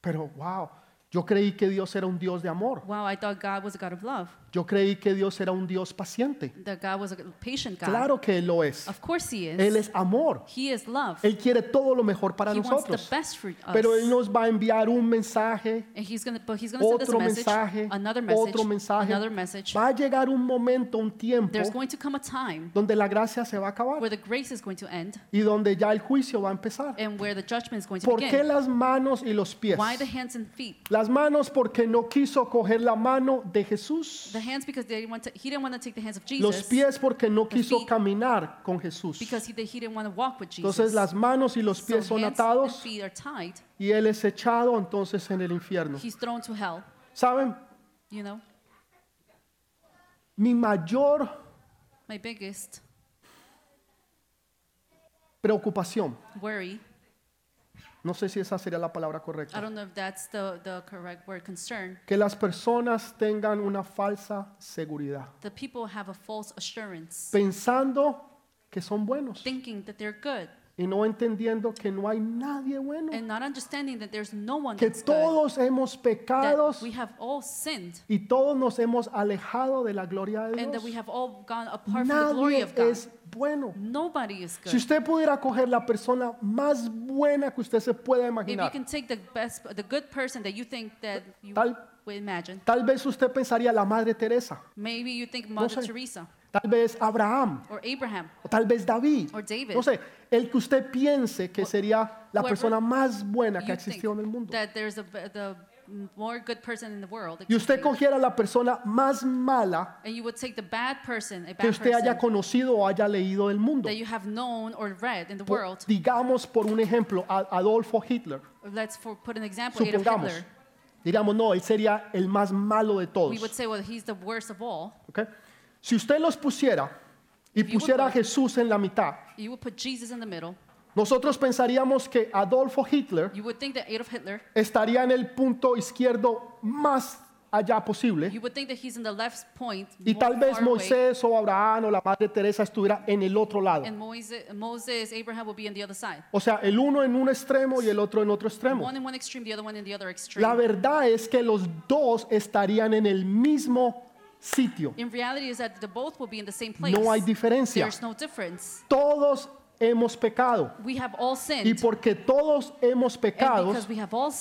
Pero wow, yo creí que Dios era un Dios de amor. Wow, I thought God was a God of love, Yo creí que Dios era un Dios paciente. that God was a patient God. Claro que Él lo es. Of course He is. Él es amor. He is love. Él quiere todo lo mejor para he wants the nosotros. best for us. Pero Él nos va a enviar un mensaje, and He's gonna, but He's going to send us a otro message, mensaje, another message, otro mensaje. another message. Va a llegar un momento, un tiempo, There's going to come a time donde la gracia se va a acabar where the grace is going to end y donde ya el juicio va a empezar. and where the judgment is going to ¿Por qué begin. las manos y los pies? Why the hands and feet? Las manos porque no quiso coger la mano de Jesús. The hands because they didn't want to, he didn't want to take the hands of Los Jesus pies porque no quiso feet. caminar con Jesús. because he, he didn't want to walk with Jesus. Entonces las manos y los so pies son hands and atados feet are tied. y él es echado entonces en el infierno. He's thrown to hell. ¿Saben? You know, Mi mayor my biggest preocupación, worry. No sé si esa sería la palabra I correcta, don't know if that's the, the correct word. Concern. que las personas tengan una falsa seguridad, The people have a false assurance, pensando que son buenos thinking that they're good y no entendiendo que no hay nadie bueno, and not understanding that there's no one que that's good. todos hemos pecado That we have all sinned y todos nos hemos alejado de la gloria de and that we Dios. have all gone apart from the glory Nadie of God. es bueno. Nobody is Si good. usted pudiera coger la persona más buena que usted se pueda If you imaginar, can take the best, the good person that you think that you Tal- would imagine, tal vez usted pensaría la Madre Teresa, maybe you think Mother sé. Teresa tal vez Abraham, or Abraham o tal vez David. or David. No sé, el que usted piense que sería la persona más buena que existido en el mundo. that there's a, the more good person in the world. y usted cogiera la persona más mala and you would take the bad person, a que bad usted haya conocido o haya leído del mundo. that you have known or read in the Por- world. digamos por un ejemplo, Adolfo Hitler. Let's for, put an example, Supongamos, Hitler. diríamos, no, él sería el más malo de todos. We would say, well, he's the worst of all. ¿ok? Si usted los pusiera y If you would pusiera a put- Jesús en la mitad, You would put Jesus in the middle. nosotros pensaríamos que Adolfo Hitler You would think that Adolf Hitler, estaría en el punto izquierdo más allá posible you would think that he's in the left point, y more tal vez far away, Moisés o Abraham o la Madre Teresa estuviera en el otro lado. and Moses, Moses, Abraham would be on the other side. O sea, el uno en un extremo y el otro en otro extremo. One in one extreme, the other one in the other extreme. La verdad es que los dos estarían en el mismo sitio. No hay diferencia. Todos hemos pecado. Y porque todos hemos pecado,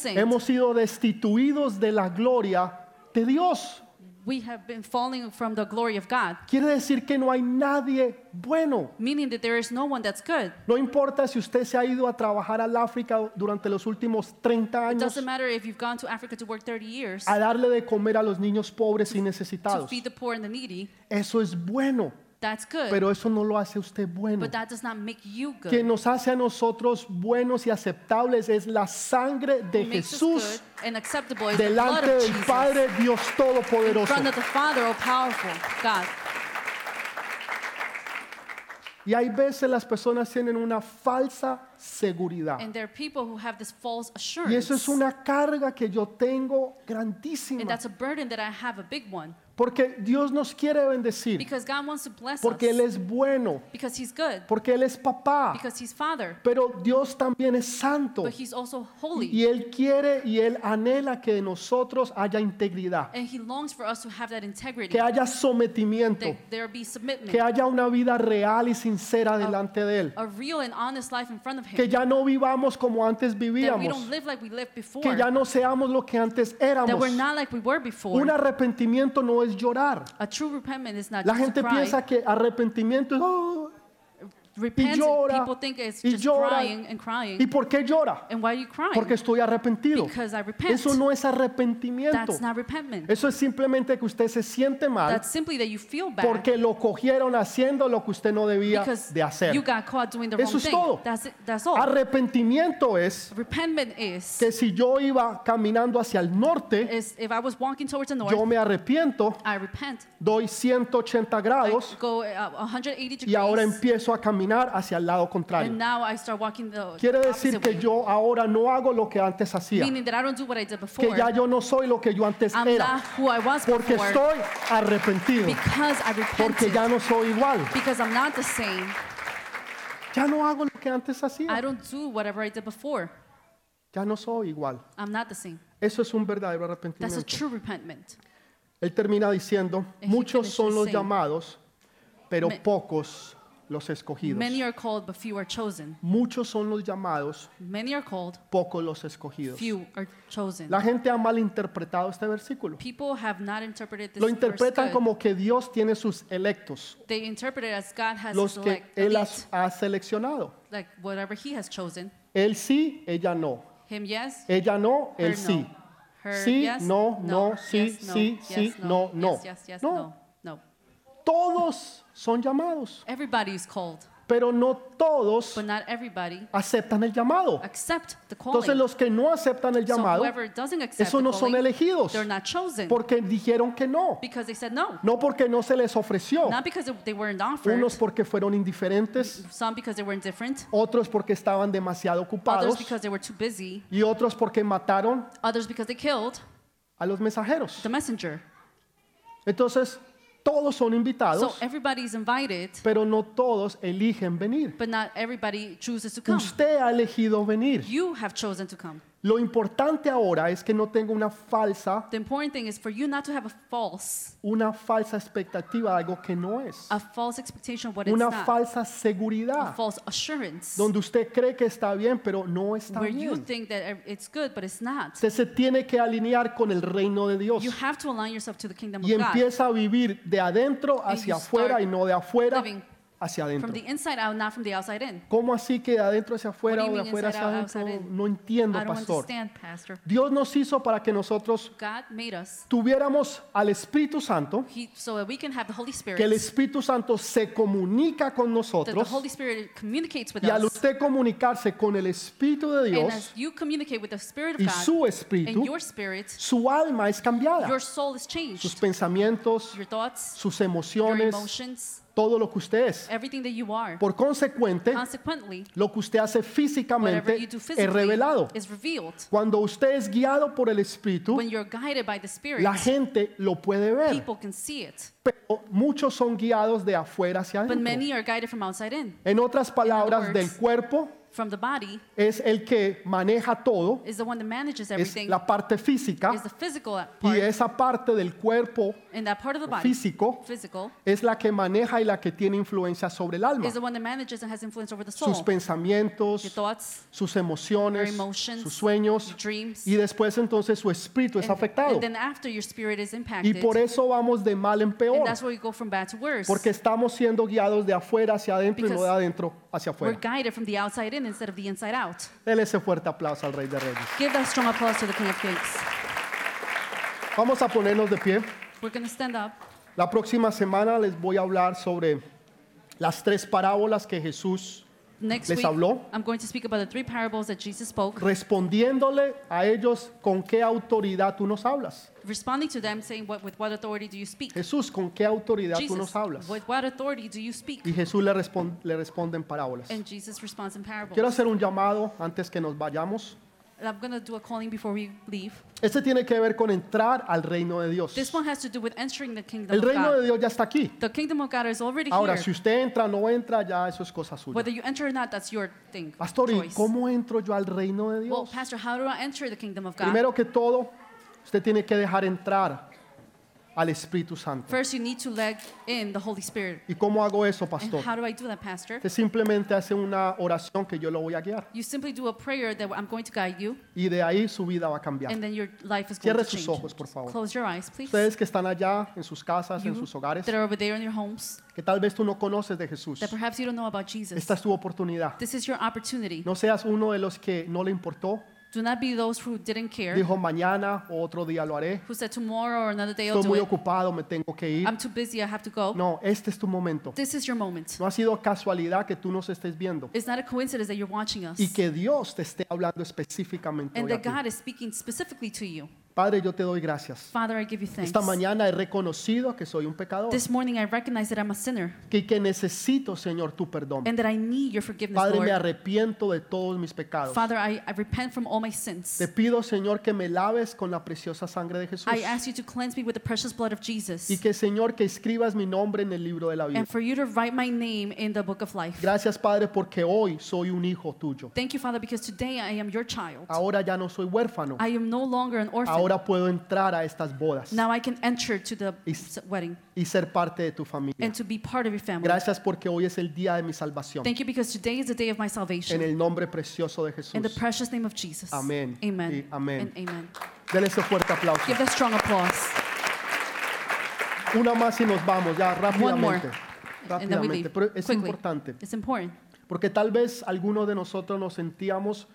hemos sido destituidos de la gloria de Dios. We have been falling from the glory of God, Quiere decir que no hay nadie bueno. meaning that there is no one that's good. No importa si usted se ha ido a trabajar al África durante los últimos 30 It años doesn't matter if you've gone to Africa to work 30 years a darle de comer a los niños pobres y to necesitados. feed the poor and the needy. Eso es bueno, That's good. pero eso no lo hace usted bueno. but that does not make you good. Quien nos hace a nosotros buenos y aceptables es la sangre de What makes us Jesús good and acceptable is the blood delante of del Jesus Padre Dios in Todopoderoso. front of the Father, oh powerful God. Y hay veces las personas tienen una falsa seguridad. And there are people who have this false Y assurance. eso es una carga que yo tengo and grandísima. that's a burden that I have, a big one. Porque Dios nos quiere bendecir. Because God wants to bless Porque Él us. es bueno. Because He's good. Porque Él es papá. Because He's Father. Pero Dios también es santo. But He's also holy. Y Él quiere y Él anhela que de nosotros haya integridad. And He longs for us to have that integrity. Que haya sometimiento. That there be submitment. Que haya una vida real y sincera delante de Él. a real and honest life in front of Him. Que ya no vivamos como antes that we vivíamos. don't live like we lived before. Que ya no seamos lo que antes that éramos. we're not like we were before. Un arrepentimiento no es llorar. a true repentment is not La just gente piensa que arrepentimiento es, "Oh, Repent, llora, people think it's y just llora. crying and crying. ¿y por qué llora? and why are you crying? Porque estoy arrepentido. Because I repent. Eso no es arrepentimiento. That's not repentment. Eso es simplemente que usted se siente mal That's simply that you feel bad porque lo cogieron haciendo lo que usted no debía because de hacer. you got caught doing the Eso wrong es thing. todo. That's it. That's all. Arrepentimiento es repentment is, que si yo iba caminando hacia el norte, is if I was walking towards the north, yo me arrepiento, I repent. doy 180 I grados go uh, 180 degrees. y ahora empiezo a caminar hacia el lado and now I start walking the Quiere decir opposite que way. yo ahora no hago lo que antes hacía, meaning that I don't do what I did que before. ya yo no soy lo que yo antes I'm era, not who I was porque before estoy arrepentido, because I porque repented. ya no soy igual, because I'm not the same. ya no hago lo que antes I hacía, don't do whatever I did before. ya no soy igual. I'm not the same. Eso es un verdadero That's a arrepentimiento. true repentment. Él termina diciendo, And he muchos son los saying, llamados, pero pocos los escogidos. Many are called, but few are chosen. Muchos son los llamados, Many are called, pocos los escogidos. few are chosen. La gente ha malinterpretado este versículo. People have not interpreted this Lo verse interpretan good. como que Dios tiene sus electos, They interpret it as God has los que Él elite, has- ha seleccionado. like whatever He has chosen. Él sí, ella no. Him yes, Ella no, her él sí. no. Her Sí, yes, no, no, sí, yes, no, sí, yes, sí, no, no. Yes, yes, yes, No. no, no. Todos son llamados, Everybody is called, pero no todos but not everybody aceptan el llamado. accept the calling. Entonces los que no aceptan el so llamado, whoever doesn't accept esos the no son calling, elegidos, they're not chosen porque dijeron que no. because they said no. No porque no se les ofreció. Not because they weren't offered, Unos porque fueron indiferentes, some because they were indifferent, otros porque estaban demasiado others ocupados because they were too busy, y otros porque mataron others because they killed a los mensajeros. the messenger. Entonces, todos son So invitados, everybody's invited, pero no todos eligen venir. but not everybody chooses to come. Usted ha elegido venir. You have chosen to come. Lo importante ahora es que no tenga una falsa, The important thing is for you not to have a false, una falsa expectativa de algo que no es. a false expectation of what it's Una not, falsa a seguridad, false assurance, donde usted cree que está bien, pero no está where you bien. think that ev- it's good, but it's not. Usted se tiene que alinear con el reino de Dios You have to align yourself to the kingdom y of God, empieza a vivir de adentro hacia you afuera y no de afuera living hacia from the inside out, not from the outside in. ¿Cómo así que de adentro hacia afuera What o de afuera hacia adentro? No entiendo, I don't pastor. understand, Pastor. Dios nos hizo para que nosotros God made us tuviéramos al Espíritu Santo, he, so that we can have the Holy Spirit. que el Espíritu Santo se comunica con that the nosotros Holy Spirit communicates with y al us. usted comunicarse con el Espíritu de And Dios as you communicate with the Spirit of y God su and Espíritu, your spirit, su alma es cambiada. your soul is Sus changed. pensamientos, Your thoughts, sus your emociones, emotions, todo lo que usted es. everything that you are. Por consecuente, lo que usted hace físicamente es revelado. Cuando usted es guiado por el Espíritu, When you're guided by the Spirit, la gente lo puede ver. people can see it. Pero muchos son guiados de afuera hacia But adentro. many are guided from outside in. En otras palabras, words, del cuerpo From the body es el que maneja todo, is the one that manages es everything, la parte física is the physical y part. esa parte del cuerpo And that part of the body, físico physical, es la que maneja y la que tiene influencia sobre el alma. is the one that manages and has influence over the Sus soul. pensamientos, Your thoughts, sus emociones, your emotions, sus sueños your dreams. y después entonces su espíritu es And, afectado. and then after your spirit is Y impacted, por eso vamos de mal en and peor, that's where you go from bad to worse. porque estamos siendo guiados de afuera hacia adentro y no de adentro hacia We're afuera. guided from the outside in instead of the inside out. Dele ese fuerte aplauso al Rey de Reyes. Give that strong applause to the King of Kings. Vamos a ponernos de pie. We're going to stand up. La próxima semana les voy a hablar sobre las tres parábolas que Jesús Next les week, habló. I'm going to speak about the three parables that Jesus spoke, respondiéndole a ellos con qué autoridad tú nos hablas. responding to them, saying, what, With what authority do you speak? Jesús, ¿con qué autoridad tú nos Jesus, hablas? with what authority do you speak? Y Jesús le, respon- le responde en parábolas. And Jesus responds in parables. Quiero hacer un llamado antes que nos vayamos. I'm going to do a calling before we leave. Este tiene que ver con entrar al reino de Dios. This one has to do with entering the kingdom El of reino de God. Dios ya está aquí. The kingdom of God is already Ahora, here. si usted entra o no entra, ya eso es cosa suya. Whether you enter or not, that's your thing. Pastor, ¿y choice. cómo entro yo al reino de Well, Dios? Pastor, how do I enter the kingdom of God? Primero que todo, usted tiene que dejar entrar al Espíritu Santo. First, you need to let in the Holy Spirit. ¿Y cómo hago eso, And pastor? how do I do that, Pastor? Usted simplemente hace una oración que yo lo voy a guiar. You simply do a prayer that I'm going to guide you, Y de ahí su vida va a cambiar. and then your life is going Cierre to sus change. ojos, por favor. Close your eyes, please. Ustedes que están allá en sus casas, en You sus hogares, that are over there in your homes, que tal vez tú no conoces de Jesús. that perhaps you don't know about Jesus. Esta es tu oportunidad. This is your opportunity. No seas uno de los que no le importó. Do not be those who didn't care, Dijo mañana o otro día lo haré. who said tomorrow or another day I'll Estoy do muy it. ocupado, me tengo que ir. I'm too busy, I have to go. No, este es tu momento. This is your moment. No ha sido casualidad que tú nos estés viendo It's not a coincidence that you're watching us, y que Dios te esté hablando específicamente and hoy a that ti. God is speaking specifically to you. Padre, yo te doy gracias. Father, I give you thanks. Esta mañana he reconocido que soy un pecador This morning I recognize that I'm a sinner y que necesito, Señor, tu perdón. and that I need your forgiveness, Padre, me Lord. arrepiento de todos mis pecados. Father, I, I repent from all my sins. Te pido, Señor, que me laves con la preciosa sangre de Jesús I ask you to cleanse me with the precious blood of Jesus y que, Señor, que escribas mi nombre en el libro de la vida. and for you to write my name in the book of life. Gracias, Padre, porque hoy soy un hijo tuyo. Thank you, Father, because today I am your child. Ahora ya no soy huérfano. I am no longer an orphan. Ahora puedo entrar a estas bodas Now I can enter to the Y- s- wedding y ser parte de tu familia. and to be part of your family. Gracias porque hoy es el día de mi salvación. Thank you because today is the day of my En salvation. el nombre precioso de Jesús. In the precious name of Jesus. Amén Amen. y amén. And amen. Dele ese fuerte aplauso. Give that strong applause. Una más y nos vamos ya One more. rápidamente. And then we Rápidamente. leave. Pero es Quickly. importante It's important porque tal vez algunos de nosotros nos sentíamos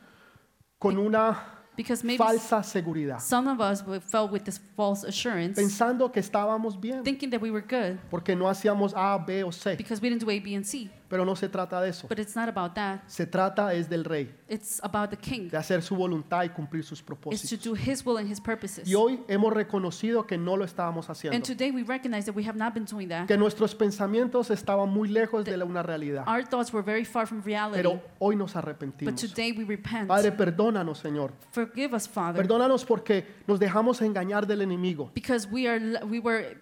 con una because maybe falsa seguridad, some of us felt with this false assurance, pensando que estábamos bien thinking that we were good porque no hacíamos A, B o C. because we didn't do A, B, and C. Pero no se trata de eso. But it's not about that. Se trata es del rey, It's about the King. de hacer su voluntad y cumplir sus It's to propósitos. do His will and His purposes. Y hoy hemos reconocido que no lo estábamos And haciendo, today we recognize that we have not been doing that. que nuestros pensamientos estaban muy lejos de la- una realidad. Our thoughts were very far from reality. Pero hoy nos But arrepentimos. today we repent. Padre, perdónanos, Señor. Forgive us, Father, Perdónanos porque nos dejamos engañar del enemigo, because we are we were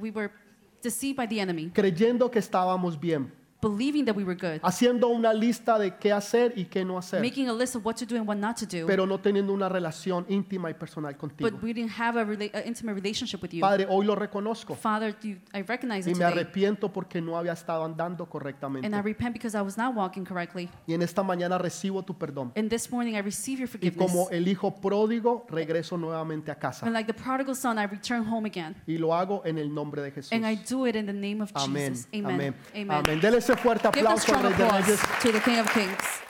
we were deceived by the enemy, creyendo que estábamos bien, believing that we were good, haciendo una lista de qué hacer y qué no hacer, making a list of what to do and what not to do. pero no teniendo una relación íntima y personal contigo. But we didn't have a rela- an intimate relationship with you. Padre, hoy lo reconozco Father, you, I recognize y it me today. arrepiento porque no había estado andando And I correctamente. repent because I was not walking correctly. Y en esta mañana recibo tu perdón. And this morning I receive your Y forgiveness. como el hijo pródigo, regreso nuevamente a casa. And like the prodigal son, I return home again. Y lo hago en el nombre de Jesús. And I do it in the name of Amén. Jesus. Amen. Amén. Amen. Amén. Dele ese fuerte a aplauso strong Rey de Reyes. to the King of Kings.